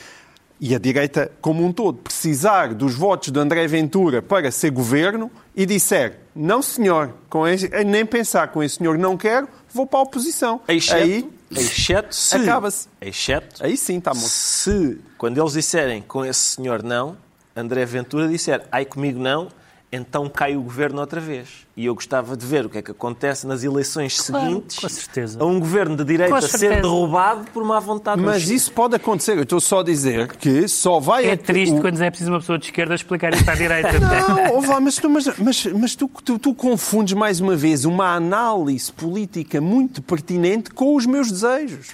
e a direita como um todo precisar dos votos de André Ventura para ser governo e disser não senhor, com esse, nem pensar com esse senhor não quero, vou para a oposição. Exceto, Aí, exceto se... acaba-se. Exceto Aí sim está morto. se, quando eles disserem com esse senhor não, André Ventura disser ai comigo não, então cai o governo outra vez. E eu gostava de ver o que é que acontece nas eleições Claro, seguintes com certeza. a um governo de direita ser derrubado por má vontade Mas isso pode acontecer. Eu estou só a dizer que só vai... É triste o- quando é preciso uma pessoa de esquerda explicar isto à direita. Não, ouve lá, mas, tu, mas, mas, mas tu, tu, tu confundes mais uma vez uma análise política muito pertinente com os meus desejos.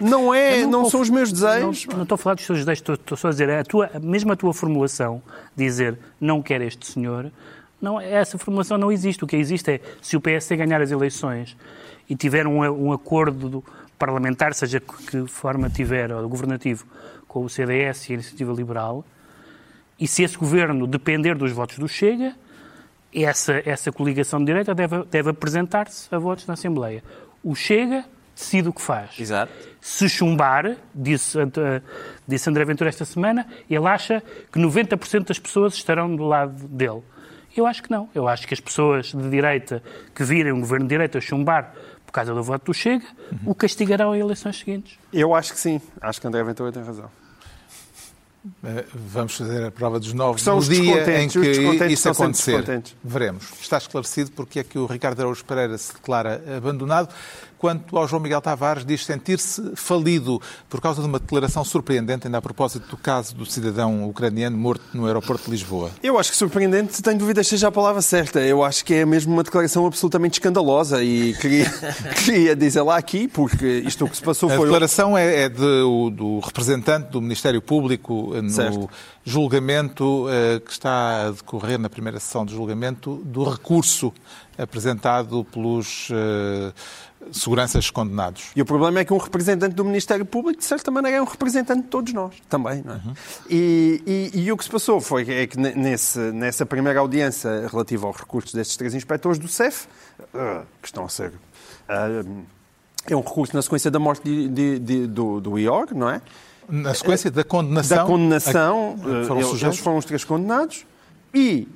Não é, Eu não, conf- são os meus desejos. Não, não estou a falar dos teus desejos, estou, estou só a dizer, a tua, mesmo a tua formulação, dizer não quer este senhor, não, essa formulação não existe. O que existe é, se o PSD ganhar as eleições e tiver um, um acordo do- parlamentar, seja que, que forma tiver, ou governativo, com o CDS e a Iniciativa Liberal, e se esse governo depender dos votos do Chega, essa, essa coligação de direita deve, deve apresentar-se a votos na Assembleia. O Chega decide o que faz. Exato. Se chumbar, disse, eh, disse André Ventura esta semana, ele acha que 90% das pessoas estarão do lado dele. Eu acho que não. Eu acho que as pessoas de direita que virem um governo de direita chumbar por causa do voto do Chega, o castigarão em eleições seguintes. Eu acho que sim. Acho que André Ventura tem razão. Eh, Vamos fazer a prova dos novos São no os dia em descontentes, os que descontentes isso acontecer. Veremos. Está esclarecido porque é que o Ricardo Araújo Pereira se declara abandonado. Quanto ao João Miguel Tavares, diz sentir-se falido por causa de uma declaração surpreendente, ainda a propósito do caso do cidadão ucraniano morto no aeroporto de Lisboa. Eu acho que surpreendente, tenho dúvidas seja a palavra certa. Eu acho que é mesmo uma declaração absolutamente escandalosa e queria, [LAUGHS] queria dizer lá aqui, porque isto o que se passou A foi. declaração é, é de, o- do representante do Ministério Público eh, no Certo. julgamento eh, que está a decorrer na primeira sessão de julgamento do recurso apresentado pelos eh, seguranças condenados. E o problema é que um representante do Ministério Público, de certa maneira, é um representante de todos nós, também, não é? E, e- e o que se passou foi que, é que ne- nesse, nessa primeira audiência relativa aos recursos destes três inspectores do CEF, eh, que estão a ser. eh, é um recurso na sequência da morte de- de- de- do, do IOR, não é? Na sequência da condenação. da condenação, a- foram eles, eles foram os três condenados, e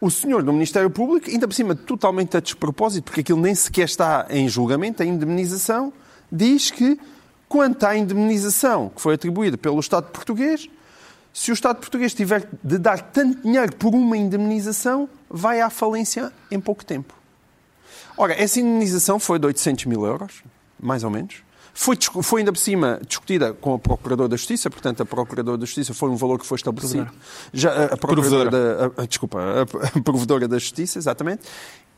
o senhor do Ministério Público, ainda por cima totalmente a despropósito, porque aquilo nem sequer está em julgamento, a indemnização, diz que quanto à indemnização que foi atribuída pelo Estado português, se o Estado português tiver de dar tanto dinheiro por uma indemnização, vai à falência em pouco tempo. Ora, essa indemnização foi de 800 mil euros, mais ou menos. Foi, foi ainda por cima discutida com a Procuradora da Justiça, portanto, a Procuradora da Justiça foi um valor que foi estabelecido. Já, a, a Procuradora da, a- desculpa, a, a Provedora da Justiça, exatamente.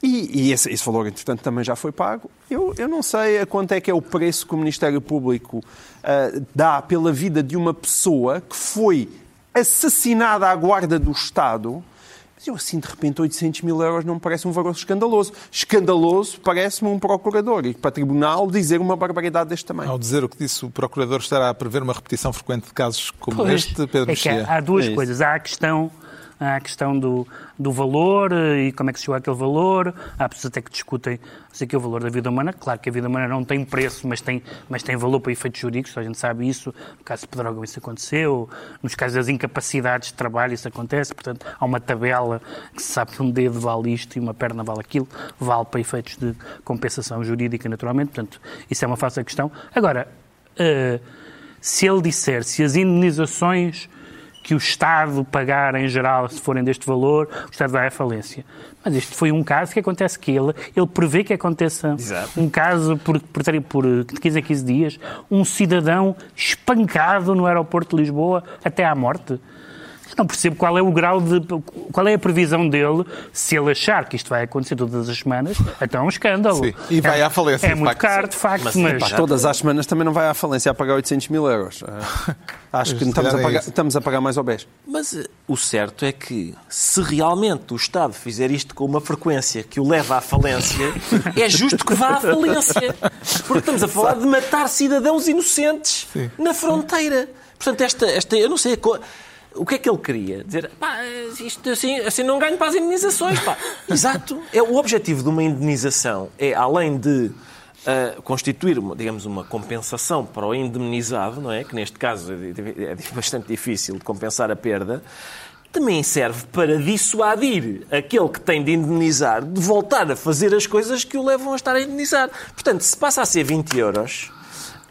E, e esse, esse valor, entretanto, também já foi pago. Eu, eu não sei a quanto é que é o preço que o Ministério Público ah, dá pela vida de uma pessoa que foi assassinada à guarda do Estado. Mas eu, assim, de repente, 800 mil euros não me parece um valor escandaloso. Escandaloso parece-me um procurador e para tribunal dizer uma barbaridade deste tamanho. Ao dizer o que disse, o Procurador estará a prever uma repetição frequente de casos como Pois, este, Pedro é Mexia. há, há duas É coisas. Há a questão, há a questão do, do valor eh, e como é que se chegou àquele valor. Há pessoas até que discutem sei que é o valor da vida humana. Claro que a vida humana não tem preço, mas tem, mas tem valor para efeitos jurídicos. A gente sabe isso. No caso de Pedrógão isso aconteceu. Nos casos das incapacidades de trabalho isso acontece. Portanto, há uma tabela que se sabe que um dedo vale isto e uma perna vale aquilo. Vale para efeitos de compensação jurídica, naturalmente. Portanto, isso é uma fácil questão. Agora, eh, se ele disser se as indenizações que o Estado pagar em geral, se forem deste valor, o Estado vai à falência. Mas isto foi um caso que acontece que ele, ele prevê que aconteça Exato. um caso por, por, por de 15 a 15 dias, um cidadão espancado no aeroporto de Lisboa até à morte. Eu não percebo qual é o grau de. qual é a previsão dele se ele achar que isto vai acontecer todas as semanas, até é um escândalo. Sim, e vai é, à falência, É muito caro, de facto, Mas, mas. Pá, todas as semanas também não vai à falência a pagar 800 mil euros. Ah, [LAUGHS] acho que estamos a, é pagar, estamos a pagar mais ao BES. Mas eh, o certo é que se realmente o Estado fizer isto com uma frequência que o leva à falência, é justo que vá à falência. Porque estamos a falar de matar cidadãos inocentes na fronteira. Portanto, esta, esta eu não sei. O que é que ele queria? Dizer, pá, isto assim, assim não ganho para as indenizações. Pá. [LAUGHS] Exato. É, o objetivo de uma indenização é, além de ah, constituir, digamos, uma compensação para o indemnizado, não é? Que neste caso é, é bastante difícil de compensar a perda, também serve para dissuadir aquele que tem de indemnizar de voltar a fazer as coisas que o levam a estar a indemnizar. Portanto, se passa a ser 20 euros,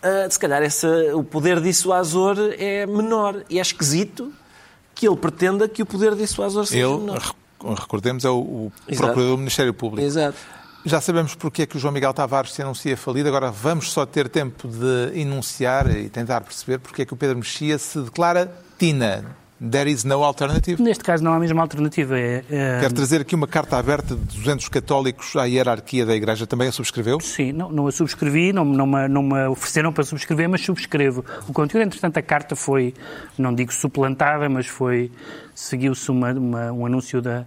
ah, se calhar essa, o poder dissuasor é menor. E é esquisito que ele pretenda que o poder dissuasor seja Ele, menor. rec- recordemos, é o, o. Procurador do Ministério Público. Exato. Já sabemos porque é que o João Miguel Tavares se anuncia falido, agora vamos só ter tempo de enunciar e tentar perceber porque é que o Pedro Mexia se declara Tina. There is no alternative. Neste caso não há a mesma alternativa. É, é- Quero trazer aqui uma carta aberta de 200 católicos à hierarquia da Igreja. Também a subscreveu? Sim, não, não a subscrevi, não, não, me, não me ofereceram para subscrever, mas subscrevo o conteúdo. Entretanto, a carta foi, não digo suplantada, mas foi. Seguiu-se uma, uma- um anúncio da,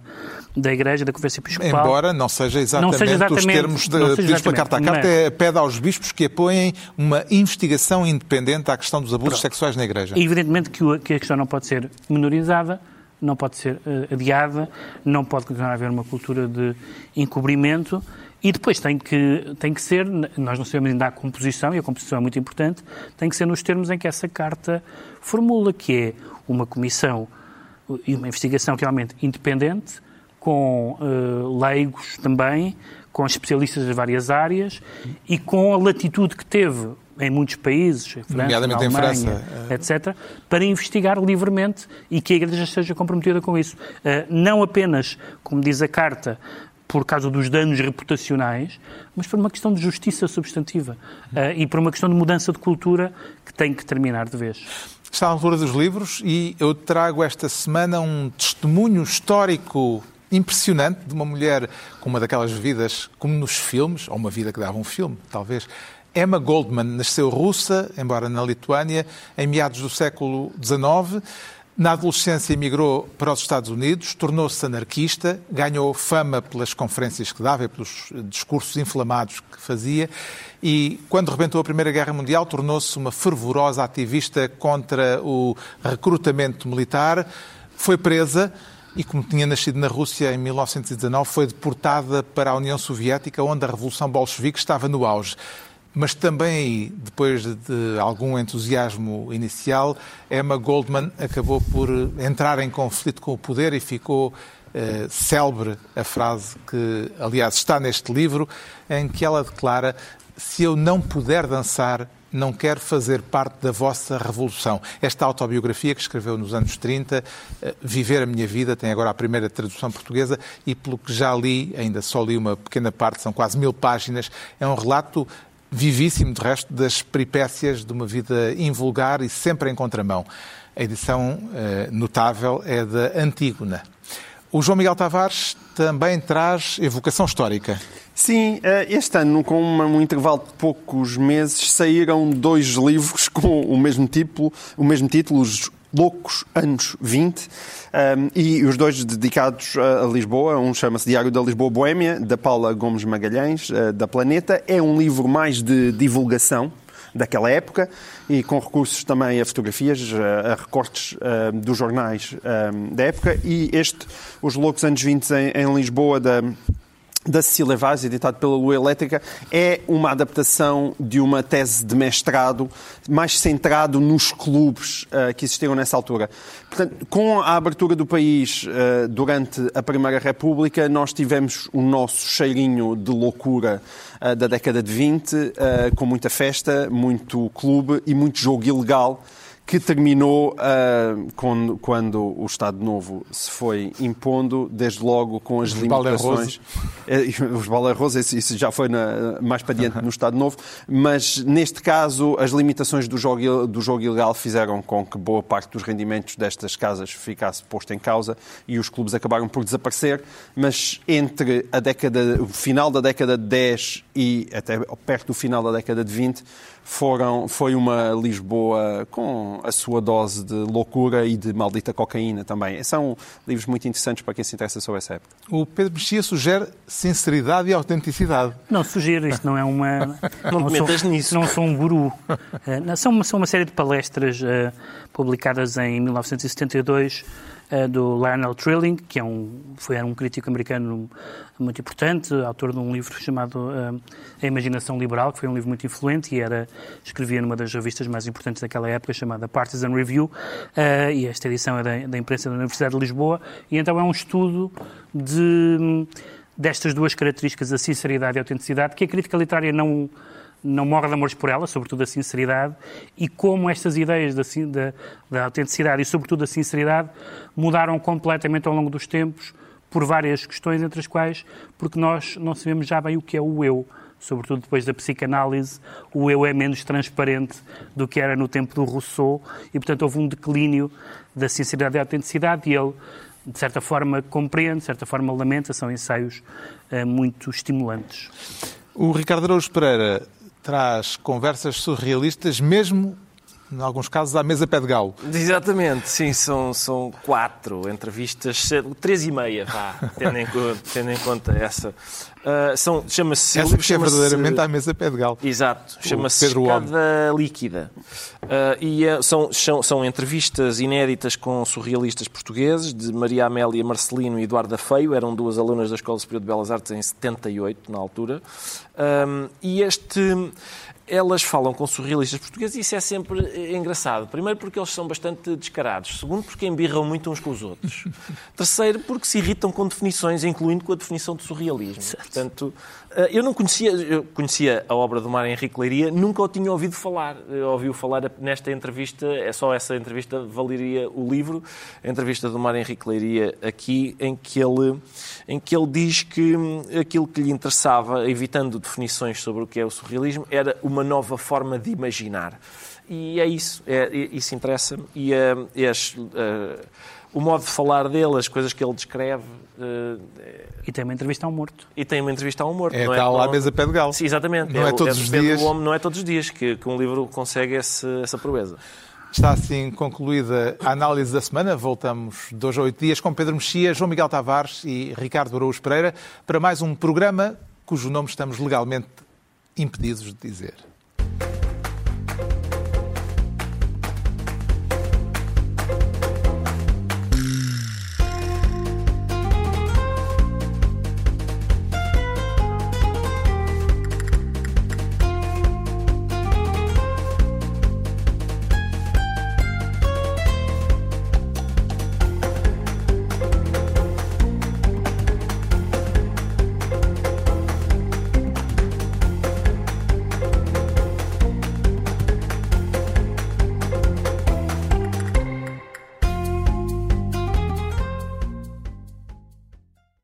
da Igreja, da Conferência Episcopal. Embora não seja exatamente, Não seja os exatamente- termos de, não pedidos pela carta. A carta é, pede aos bispos que apoiem uma investigação independente à questão dos abusos sexuais na Igreja. Evidentemente que, o- que a questão não pode ser menorizada, não pode ser eh, adiada, não pode continuar a haver uma cultura de encobrimento e depois tem que, tem que ser, nós não sabemos ainda a composição, e a composição é muito importante, tem que ser nos termos em que essa carta formula, que é uma comissão uma investigação realmente independente, com eh, leigos também, com especialistas das várias áreas e com a latitude que teve em muitos países, em França, Nomeadamente na em Alemanha, França. etc., para investigar livremente e que a Igreja esteja comprometida com isso. Eh, Não apenas, como diz a carta, por causa dos danos reputacionais, mas por uma questão de justiça substantiva eh, e por uma questão de mudança de cultura que tem que terminar de vez. Está à altura dos livros e eu trago esta semana um testemunho histórico impressionante de uma mulher com uma daquelas vidas como nos filmes, ou uma vida que dava um filme, talvez. Emma Goldman nasceu russa, embora na Lituânia, em meados do século XIX. Na adolescência emigrou para os Estados Unidos, tornou-se anarquista, ganhou fama pelas conferências que dava e pelos discursos inflamados que fazia e, quando rebentou a Primeira Guerra Mundial, tornou-se uma fervorosa ativista contra o recrutamento militar. Foi presa e, como tinha nascido na Rússia em 1919, foi deportada para a União Soviética, onde a Revolução Bolchevique estava no auge. Mas também, depois de algum entusiasmo inicial, Emma Goldman acabou por entrar em conflito com o poder e ficou eh, célebre a frase que, aliás, está neste livro, em que ela declara: Se eu não puder dançar, não quero fazer parte da vossa revolução. Esta autobiografia que escreveu nos anos 30, eh, Viver a Minha Vida, tem agora a primeira tradução portuguesa e, pelo que já li, ainda só li uma pequena parte, são quase mil páginas, é um relato vivíssimo, de resto, das peripécias de uma vida invulgar e sempre em contramão. A edição eh, notável é da Antígona. O João Miguel Tavares também traz evocação histórica. Sim, eh, este ano, com um intervalo de poucos meses, saíram dois livros [LAUGHS] com o mesmo título, o mesmo título, Loucos Anos 20, um, e os dois dedicados a Lisboa. Um chama-se Diário da Lisboa Boémia, da Paula Gomes Magalhães, eh, da Planeta. É um livro mais de divulgação daquela época e com recursos também a fotografias, a a recortes eh, dos jornais eh, da época. E este, Os Loucos Anos 20 em, em Lisboa, da da Cecília Vaz, editado pela Lua Elétrica, é uma adaptação de uma tese de mestrado mais centrado nos clubes eh, que existiram nessa altura. Portanto, com a abertura do país eh, durante a Primeira República, nós tivemos o nosso cheirinho de loucura eh, da década de 20, eh, com muita festa, muito clube e muito jogo ilegal que terminou ah, quando, quando o Estado Novo se foi impondo, desde logo com as Os limitações. Eh, Os balerros, isso, isso já foi na- mais para diante no Estado Novo, mas neste caso as limitações do jogo, do jogo ilegal fizeram com que boa parte dos rendimentos destas casas ficasse posto em causa e os clubes acabaram por desaparecer, mas entre a década, o final da década de 10 e até perto do final da década de 20, foram, foi uma Lisboa com a sua dose de loucura e de maldita cocaína também. São livros muito interessantes para quem se interessa sobre essa época. O Pedro Mexia sugere sinceridade e autenticidade. Não sugiro, isto não é uma. [LAUGHS] Não sou, metas nisso. Não sou um guru. Eh, não, são, uma, são uma série de palestras eh, publicadas em 1972 eh, do Lionel Trilling, que é um, foi um crítico americano muito importante, autor de um livro chamado eh, A Imaginação Liberal, que foi um livro muito influente e era, escrevia numa das revistas mais importantes daquela época, chamada Partisan Review, eh, e esta edição é da, da imprensa da Universidade de Lisboa, e então é um estudo de destas duas características, a sinceridade e a autenticidade, que a crítica literária não, não morre de amores por ela, sobretudo a sinceridade, e como estas ideias da, da, da autenticidade e, sobretudo, da sinceridade mudaram completamente ao longo dos tempos por várias questões, entre as quais, porque nós não sabemos já bem o que é o eu. Sobretudo depois da psicanálise, o eu é menos transparente do que era no tempo do Rousseau e, portanto, houve um declínio da sinceridade e da autenticidade e ele, de certa forma, compreende, de certa forma, lamenta. São ensaios eh, muito estimulantes. O Ricardo Araújo Pereira traz conversas surrealistas, mesmo, em alguns casos, à mesa pé de galo. Exatamente, sim, são, são quatro entrevistas, três e meia, vá, tendo em conta, tendo em conta essa. Ah, são, chama-se, Essa que é chama-se- verdadeiramente à mesa pé de galo. Exato, chama-se Pedro Homem. Escada Líquida. Ah, e eh, são, são, são entrevistas inéditas com surrealistas portugueses, de Maria Amélia Marcelino e Eduarda Feio, eram duas alunas da Escola Superior de Belas Artes em 78, na altura. Ahm, e este. Elas falam com surrealistas portugueses e isso é sempre eh, engraçado. Primeiro porque eles são bastante descarados. Segundo porque embirram muito uns com os outros. [LAUGHS] Terceiro porque se irritam com definições, incluindo com a definição de surrealismo. Portanto, eh, eu não conhecia, eu conhecia a obra do Mário Henrique Leiria, nunca o tinha ouvido falar. Eu ouvi-o falar nesta entrevista, é só essa entrevista valeria o livro, a entrevista do Mário Henrique Leiria aqui, em que ele, em que ele diz que hum, aquilo que lhe interessava, evitando definições sobre o que é o surrealismo, era uma nova forma de imaginar. E é isso, é, isso interessa-me. E uh, as, uh, o modo de falar dele, as coisas que ele descreve. Uh, e tem uma entrevista a um morto. E tem uma entrevista a um morto. É não tal é, lá a mesa pé de galo. Sim, exatamente. Não é, o- todos do os dias. Gomes, não é todos os dias que, que um livro consegue esse, essa proeza. Está assim concluída a análise da semana. Voltamos dois a oito dias com Pedro Mexia, João Miguel Tavares e Ricardo Araújo Pereira para mais um programa cujo nome estamos legalmente impedidos de dizer.